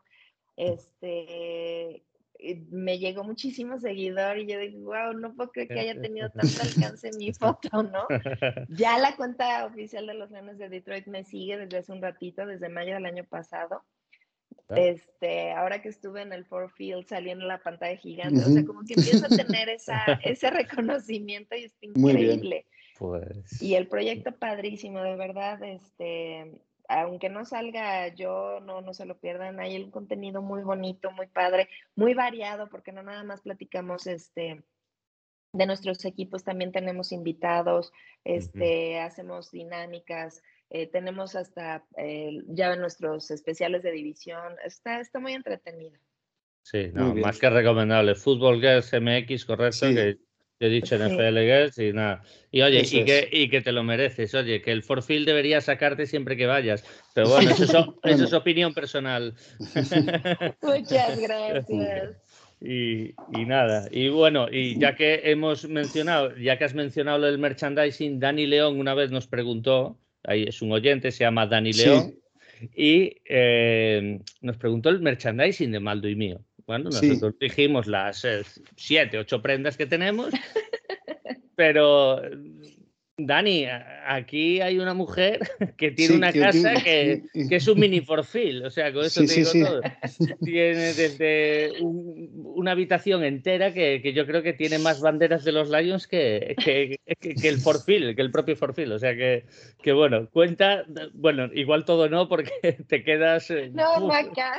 este, eh, me llegó muchísimo seguidor y yo dije, wow, no puedo creer que haya tenido tanto alcance mi foto, ¿no? Ya la cuenta oficial de los Leones de Detroit me sigue desde hace un ratito, desde mayo del año pasado. Este, ahora que estuve en el Four Field saliendo en la pantalla gigante, o sea, como que empiezo a tener esa, ese reconocimiento y es increíble. Pues... Y el proyecto padrísimo, de verdad, este, aunque no salga yo, no, no se lo pierdan, hay un contenido muy bonito, muy padre, muy variado, porque no nada más platicamos este de nuestros equipos, también tenemos invitados, este, hacemos dinámicas, eh, tenemos hasta eh, ya nuestros especiales de división. Está, está muy entretenido. Sí, no, más que recomendable. Fútbol Girls MX, correcto, que he dicho NFL Girls y nada. Y oye, y que, y que, te lo mereces. Oye, que el Forfield debería sacarte siempre que vayas. Pero bueno, eso, eso es opinión personal. Muchas gracias. Y, y, nada, y bueno, y ya que hemos mencionado, ya que has mencionado lo del merchandising, Dani León una vez nos preguntó ahí es un oyente, se llama Dani León, y eh, nos preguntó el merchandising de Maldo y mío. Bueno, nosotros dijimos las eh, siete, ocho prendas que tenemos, pero Dani, aquí hay una mujer que tiene una casa que, es un mini forfil, o sea, con eso te digo todo. Tiene desde una habitación entera que, yo creo que tiene más banderas de los Lions que, el forfil, que el propio forfil. O sea que, que, bueno, cuenta, bueno, igual todo no porque te quedas... Eh, no, acá.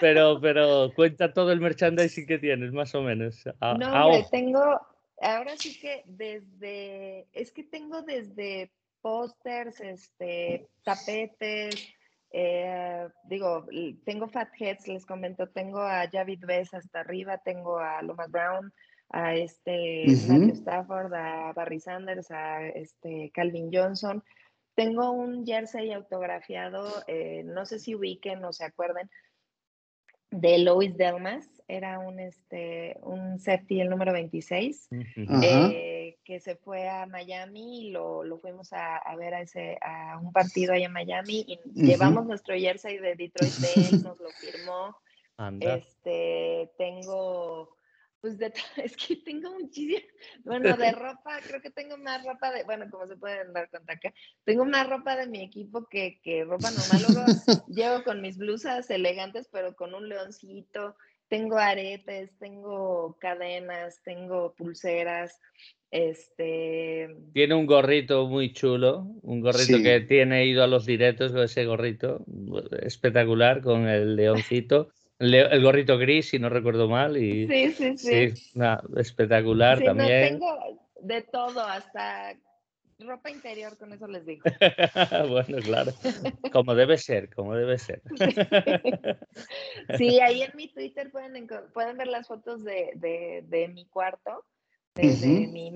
Pero, pero cuenta todo el merchandising que tienes, más o menos. no, tengo ahora sí que desde, es que tengo desde pósters, este, tapetes, eh, digo, tengo Fat Heads, les comento, tengo a Javid Bess hasta arriba, tengo a Lomas Brown, a este Matthew Stafford, a Barry Sanders, a este Calvin Johnson. Tengo un jersey autografiado, eh, no sé si ubiquen o se acuerden, de Lois Delmas, era un, este, un safety, el número 26, eh, que se fue a Miami y lo, lo fuimos a, a, ver a, ese, a un partido ahí en Miami y llevamos nuestro jersey de Detroit de él, nos lo firmó. Este, tengo pues de, es que tengo muchísimo, bueno, de ropa, creo que tengo más ropa de, bueno, como se pueden dar cuenta acá, tengo más ropa de mi equipo que, que ropa normal. Luego llevo con mis blusas elegantes, pero con un leoncito, tengo aretes, tengo cadenas, tengo pulseras, este... Tiene un gorrito muy chulo, un gorrito que tiene ido a los directos con ese gorrito espectacular con el leoncito el gorrito gris, si no recuerdo mal. Y, sí, sí, sí. espectacular también. tengo de todo, hasta ropa interior, con eso les digo. bueno, claro. Como debe ser, como debe ser. sí, ahí en mi Twitter pueden, pueden ver las fotos de, de, de mi cuarto mi,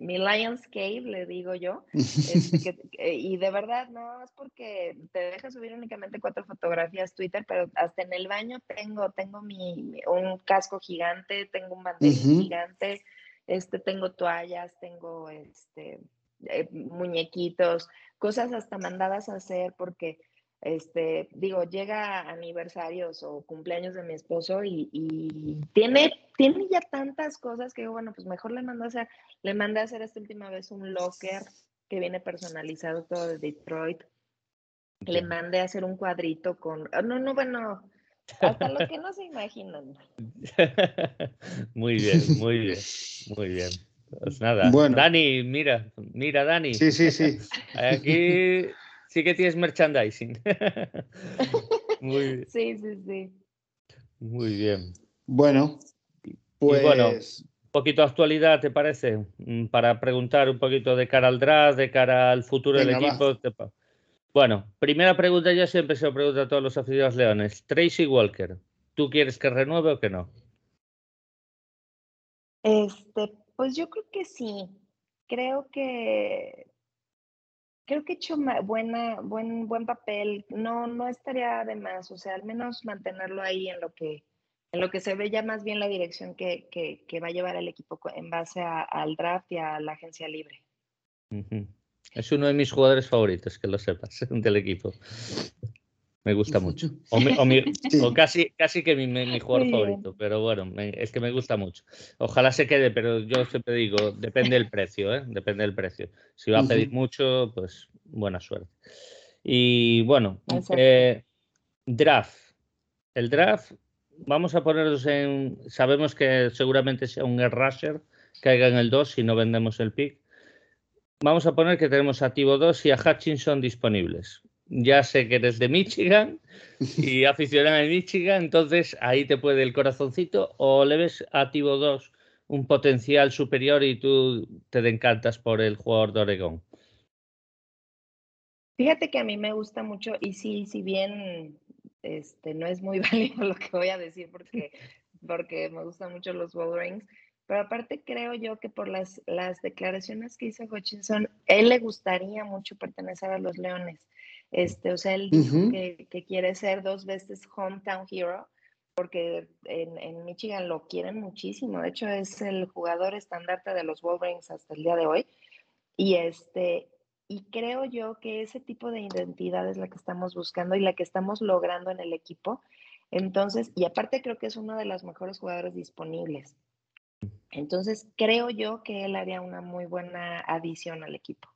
mi, Lion's Cave, le digo yo. Este, y de verdad, no es porque te deja subir únicamente cuatro fotografías Twitter, pero hasta en el baño tengo, tengo mi, un casco gigante, tengo un banderín gigante, este, tengo toallas, tengo este, eh, muñequitos, cosas hasta mandadas a hacer porque este, digo, llega aniversarios o cumpleaños de mi esposo y, tiene, tiene ya tantas cosas que bueno, pues mejor le mando a hacer, le mandé a hacer esta última vez un locker que viene personalizado todo de Detroit. Le mandé a hacer un cuadrito con, ah, no, no, bueno, hasta lo que no se imaginan. muy bien, muy bien, muy bien. Pues nada. Bueno. Dani, mira, mira, Dani. Sí, sí, sí. Aquí sí que tienes merchandising. Muy bien. Sí, sí, sí. Muy bien. Bueno, pues. bueno, un poquito de actualidad, ¿te parece? Mm, para preguntar un poquito de cara al draft, de cara al futuro del equipo. Bueno, primera pregunta, ya siempre se lo pregunta a todos los aficionados leones. Tracy Walker, ¿tú quieres que renueve o que no? Este, pues yo creo que sí. Creo que creo que he hecho buena, buen, buen papel. No, no estaría de más, o sea, al menos mantenerlo ahí en lo que, en lo que se ve ya más bien la dirección que, que, va a llevar el equipo en base al draft y a la agencia libre. Es uno de mis jugadores favoritos, que lo sepas, del equipo. Me gusta mucho. O, casi, casi que mi, mi jugador favorito, pero bueno, es que me gusta mucho. Ojalá se quede, pero yo siempre digo, depende del precio, ¿eh? Depende del precio. Si va a pedir mucho, pues buena suerte. Y bueno, eh, draft. El draft, vamos a ponernos en. Sabemos que seguramente sea un air rusher, caiga en el 2 si no vendemos el pick. Vamos a poner que tenemos a Tivo 2 y a Hutchinson disponibles ya sé que eres de Michigan y aficionado a Michigan, entonces ahí te puede el corazoncito o le ves a Tivo 2 un potencial superior y tú te encantas por el jugador de Oregón. Fíjate que a mí me gusta mucho y sí, si bien este, no es muy válido lo que voy a decir porque, porque me gustan mucho los Wolverines, pero aparte creo yo que por las, las declaraciones que hizo Hutchinson, él le gustaría mucho pertenecer a los Leones. Este, o sea, él dijo que, quiere ser dos veces hometown hero porque en, Michigan lo quieren muchísimo. De hecho, es el jugador estandarte de los Wolverines hasta el día de hoy. Y este, y creo yo que ese tipo de identidad es la que estamos buscando y la que estamos logrando en el equipo. Entonces, y aparte creo que es uno de los mejores jugadores disponibles. Entonces, creo yo que él haría una muy buena adición al equipo.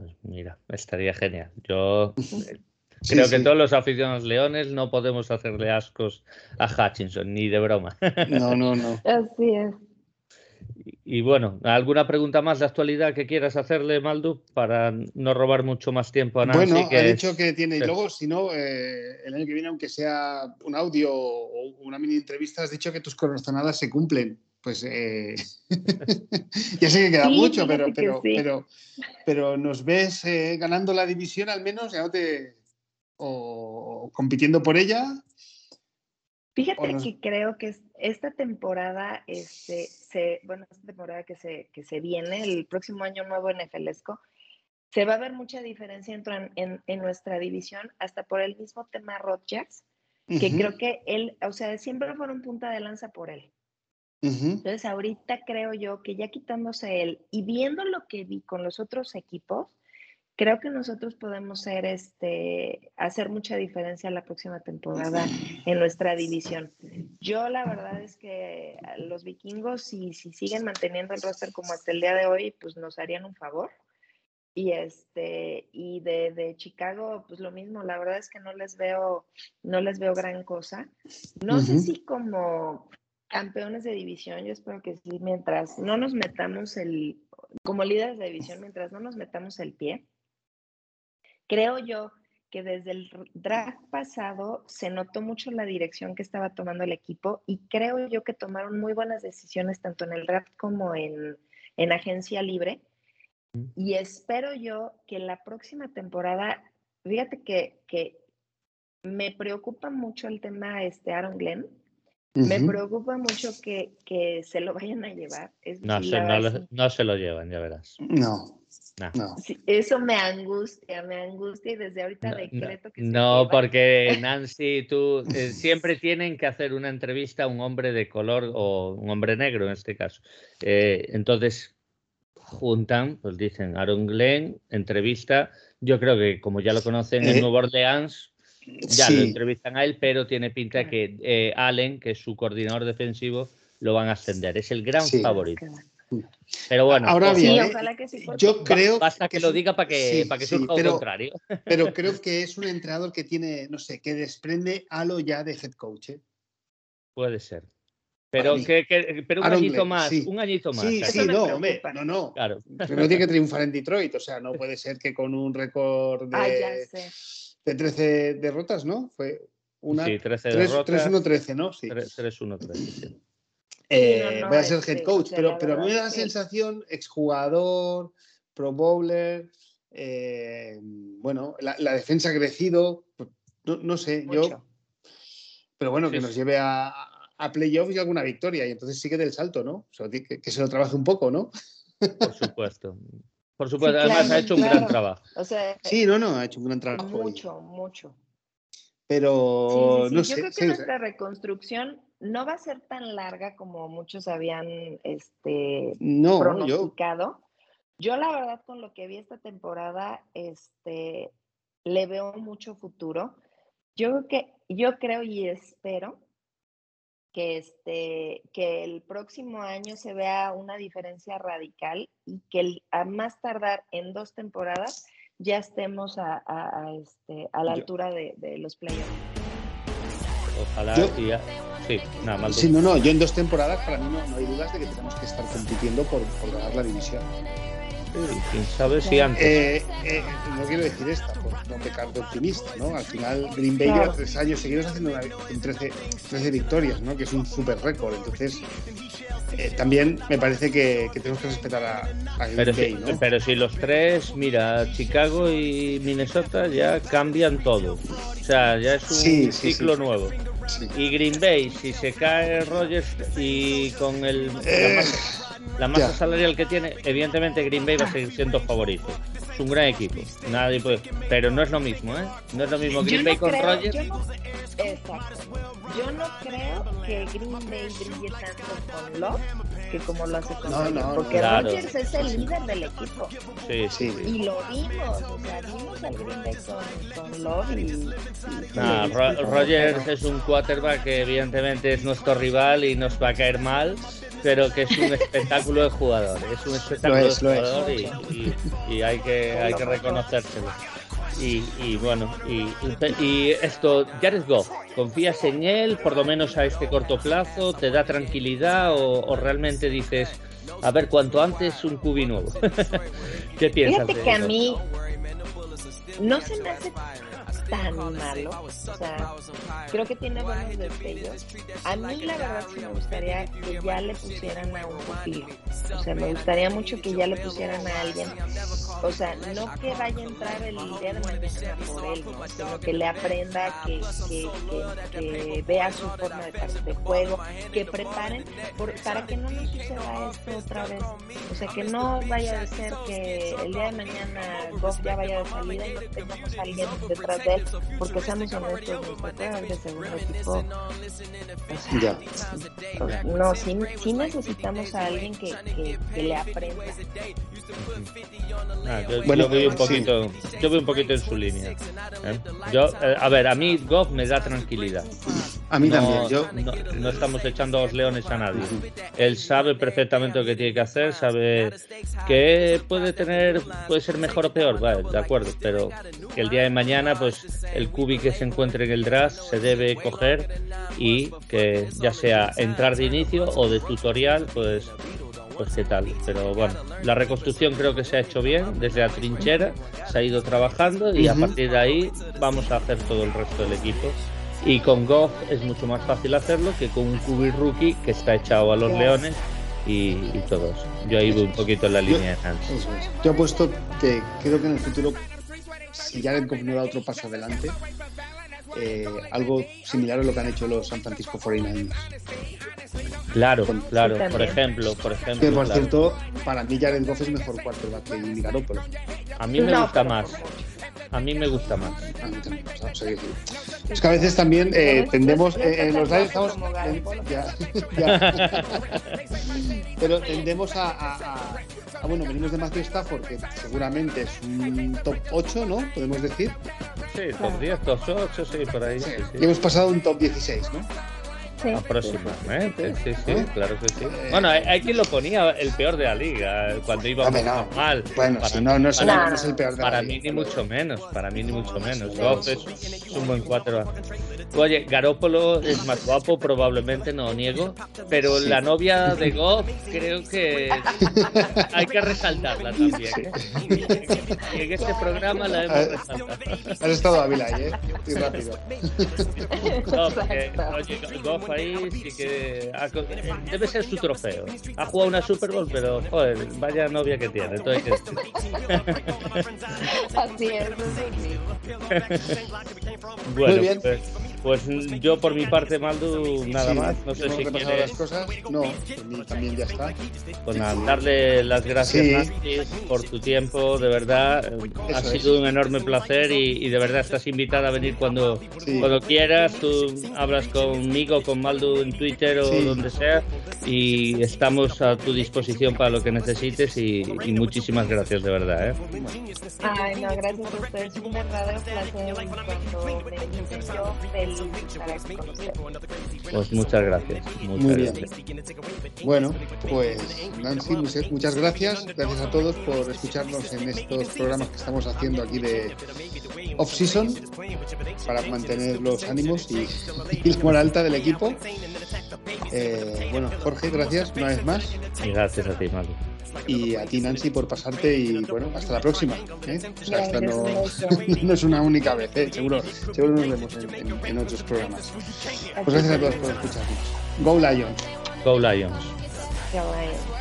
Pues mira, estaría genial. Yo eh, creo que todos los aficionados leones no podemos hacerle ascos a Hutchinson, ni de broma. No, no, no. Así es. Y, bueno, ¿alguna pregunta más de actualidad que quieras hacerle, Maldu, para no robar mucho más tiempo a Nancy? Bueno, ha dicho que tiene, y luego, si no, eh, el año que viene, aunque sea un audio o una mini entrevista, has dicho que tus corazonadas se cumplen pues eh, ya sé que queda mucho, pero, pero, pero, pero, nos ves eh, ganando la división al menos, ya no te, o compitiendo por ella. Fíjate que creo que esta temporada, este, se, bueno, esta temporada que se, que se viene, el próximo año nuevo en FLESCO, se va a ver mucha diferencia en, en, en nuestra división, hasta por el mismo tema Rodgers, que creo que él, o sea, siempre fueron punta de lanza por él. Entonces, ahorita creo yo que ya quitándose él y viendo lo que vi con los otros equipos, creo que nosotros podemos ser, este, hacer mucha diferencia la próxima temporada en nuestra división. Yo la verdad es que los vikingos, si, si siguen manteniendo el roster como hasta el día de hoy, pues nos harían un favor. Y este, y de, de, Chicago, pues lo mismo, la verdad es que no les veo, no les veo gran cosa. No sé si como campeones de división, yo espero que sí, mientras no nos metamos el, como líderes de división, mientras no nos metamos el pie, creo yo que desde el draft pasado se notó mucho la dirección que estaba tomando el equipo y creo yo que tomaron muy buenas decisiones tanto en el draft como en, en agencia libre y espero yo que la próxima temporada, fíjate que, que me preocupa mucho el tema este Aaron Glenn. Me preocupa mucho que, que, se lo vayan a llevar. no, se, no, no, se lo llevan, ya verás. No. No. eso me angustia, me angustia y desde ahorita decreto que... No, porque Nancy, tú eh, siempre tienen que hacer una entrevista a un hombre de color o un hombre negro en este caso. Eh, entonces, juntan, pues dicen Aaron Glenn, entrevista. Yo creo que como ya lo conocen en eh, Nueva Orleans, ya lo entrevistan a él, pero tiene pinta que eh, Allen, que es su coordinador defensivo, lo van a ascender. Es el gran favorito. Pero bueno, ahora bien, yo creo basta que, lo diga para que, para que surja pero, contrario. Pero creo que es un entrenador que tiene, no sé, que desprende halo ya de head coach. ¿eh? Puede ser. Pero, que, pero un añito más, un añito más. Sí, sí, no, hombre, no, no. Claro. Pero tiene que triunfar en Detroit, o sea, no puede ser que con un récord de, de 13 derrotas, ¿no? Fue una. Sí, 13 derrotas. 3-1-13, ¿no? Sí. 3-1-13, sí. Eh, voy a ser head coach, pero, pero a mí me da la sensación, exjugador, pro bowler, eh, bueno, la, la, defensa ha crecido, no, no sé, yo. Pero bueno, que nos lleve a, a playoffs y alguna victoria, y entonces sigue del salto, ¿no? O sea, que, que, se lo trabaje un poco, ¿no? Por supuesto. Por supuesto, además ha hecho un gran trabajo. sí, no, no, ha hecho un gran trabajo. Mucho, mucho. Pero no sé. Yo creo que nuestra reconstrucción no va a ser tan larga como muchos habían este, pronosticado. Yo... yo... la verdad, con lo que vi esta temporada, este, le veo mucho futuro. Yo creo que, yo creo y espero que, este, que el próximo año se vea una diferencia radical y que a más tardar en dos temporadas ya estemos a, a, este, a la altura de, de los playoffs. Ojalá Sí, nada más. Sí, no, no, yo en dos temporadas para mí no, no hay dudas de que tenemos que estar compitiendo por, por ganar la división. ¿Quién sabe si antes? Eh, eh, no quiero decir esta, por no pecar de optimista, ¿no? Al final Green Bay lleva tres años seguidos haciendo una, 13, 13, victorias, ¿no? Que es un super récord. Entonces, eh, también me parece que, que, tenemos que respetar a, a Green pero Bay, si, Pero si los tres, mira, Chicago y Minnesota ya cambian todo. O sea, ya es un sí, sí, ciclo sí. nuevo. Y Green Bay, si se cae Rogers y con el... Eh la masa salarial que tiene, evidentemente Green Bay va a seguir siendo favorito. Es un gran equipo, nadie puede, pero no es lo mismo, ¿eh? No es lo mismo Green Bay con Rogers. Yo no, exacto. Yo no creo que Green Bay brille tanto con Love que como lo hace con no, no, porque claro. Rogers es el líder del equipo. Sí, sí. Y lo vimos, o sea, vimos al Green Bay con, con Love y... y no, Ro Rogers es un quarterback que evidentemente es nuestro rival y nos va a caer mal pero que es un espectáculo de jugador. Es un espectáculo es, de jugador y, y, y, hay que, hay que reconocérselo. Y, y bueno, y, y, esto, Jared Goff, ¿confías en él por lo menos a este corto plazo? ¿Te da tranquilidad o, o realmente dices, a ver, cuanto antes un cubi nuevo? ¿Qué piensas? Fíjate que a mí no se me hace tan malo. O sea, creo que tiene buenos destellos. A mí la verdad sí me gustaría que ya le pusieran a un pupilo. O sea, me gustaría mucho que ya le pusieran a alguien. O sea, no que vaya a entrar el día de mañana por él, sino que le aprenda, que, que, vea su forma de, de juego, que preparen para que no nos suceda esto otra vez. O sea, que no vaya a ser que el día de mañana Goff ya vaya de salida y no tengamos a alguien detrás de él, porque seamos honestos, nuestro de segundo equipo. ya. no, sí, sí, necesitamos a alguien que, que, le aprenda. Ah, yo, bueno, yo, voy un poquito, yo voy un poquito en su línea. ¿eh? Yo, eh, a ver, a mí Goff me da tranquilidad. A mí también. Yo... No, no, estamos echando a los leones a nadie. Él sabe perfectamente lo que tiene que hacer, sabe que puede tener, puede ser mejor o peor, vale, de acuerdo, pero que el día de mañana, pues el cubi que se encuentre en el draft se debe coger y que ya sea entrar de inicio o de tutorial, pues pues qué tal. Pero bueno, la reconstrucción creo que se ha hecho bien desde la trinchera, se ha ido trabajando y a partir de ahí vamos a hacer todo el resto del equipo. Y con Goff es mucho más fácil hacerlo que con un cubi rookie que está echado a los leones y, todos. Yo ahí voy un poquito en la línea de Hans. Yo apuesto que creo que en el futuro, si ya Goff no da otro paso adelante, eh, algo similar a lo que han hecho los San Francisco 49ers. Claro, claro, por ejemplo, por ejemplo. Que por cierto, para mí Jared Goff es mejor quarterback que Jimmy Garoppolo. A mí me gusta más. A mí me gusta más. A mí también. es que a veces también eh, tendemos, eh, en los Lions estamos. ya, ya. Pero tendemos a, a, a, Bueno, venimos de Matthew Stafford, que seguramente es un top 8, ¿no? Podemos decir. Sí, top 10, top 8, sí, por ahí. Sí, Y hemos pasado un top 16, ¿no? Sí. Aproximadamente, sí, sí, claro que sí. Bueno, hay, quien lo ponía el peor de la liga cuando iba mal. Bueno, para, no, no, es, no, es el peor de Para mí ni mucho menos, para mí ni mucho menos. Goff es, un buen cuatro. Oye, Garópolo es más guapo, probablemente, no niego, pero la novia de Goff creo que hay que resaltarla también. ¿eh? Y en este programa la hemos resaltado. Has estado hábil ahí, ¿eh? Y rápido. No, porque, oye, Goff ahí sí que debe ser su trofeo. Ha jugado una Super Bowl, pero joder, vaya novia que tiene. Así es. bueno, pues, pues, yo por mi parte, Maldu, nada más. No sé si quieres. Las cosas. No, también ya está. Pues nada, darle las gracias por tu tiempo, de verdad. ha sido un enorme placer y, de verdad estás invitada a venir cuando, cuando quieras. Tú hablas conmigo, con Maldu en Twitter o donde sea y estamos a tu disposición para lo que necesites y, muchísimas gracias de verdad. ¿eh? Ay, no, gracias a ustedes. Un verdadero placer cuando yo feliz Pues muchas gracias. Muchas Muy bien. Bueno, pues Nancy, muchas gracias. Gracias a todos por escucharnos en estos programas que estamos haciendo aquí de off-season para mantener los ánimos y, y la moral alta del equipo. Eh, bueno, Jorge, gracias una vez más. Y gracias a ti, Malu. Y a ti, Nancy, por pasarte y bueno, hasta la próxima. ¿eh? O sea, esta no, no, es una única vez, ¿eh? seguro, seguro nos vemos en, en, otros programas. Pues gracias a todos por escucharnos. Go Lions. Go Lions. Go Lions.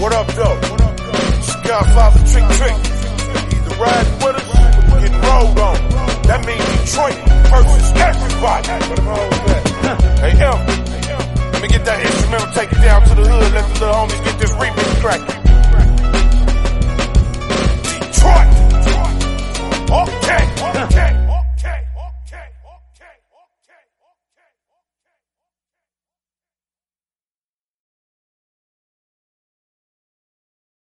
What up, though? Godfather trick trick. Either ride with us or get rolled on. That means Detroit versus everybody. Hey, M. Let me get that instrumental, take it down to the hood, let the little homies get this remix cracking. Detroit! Okay, okay.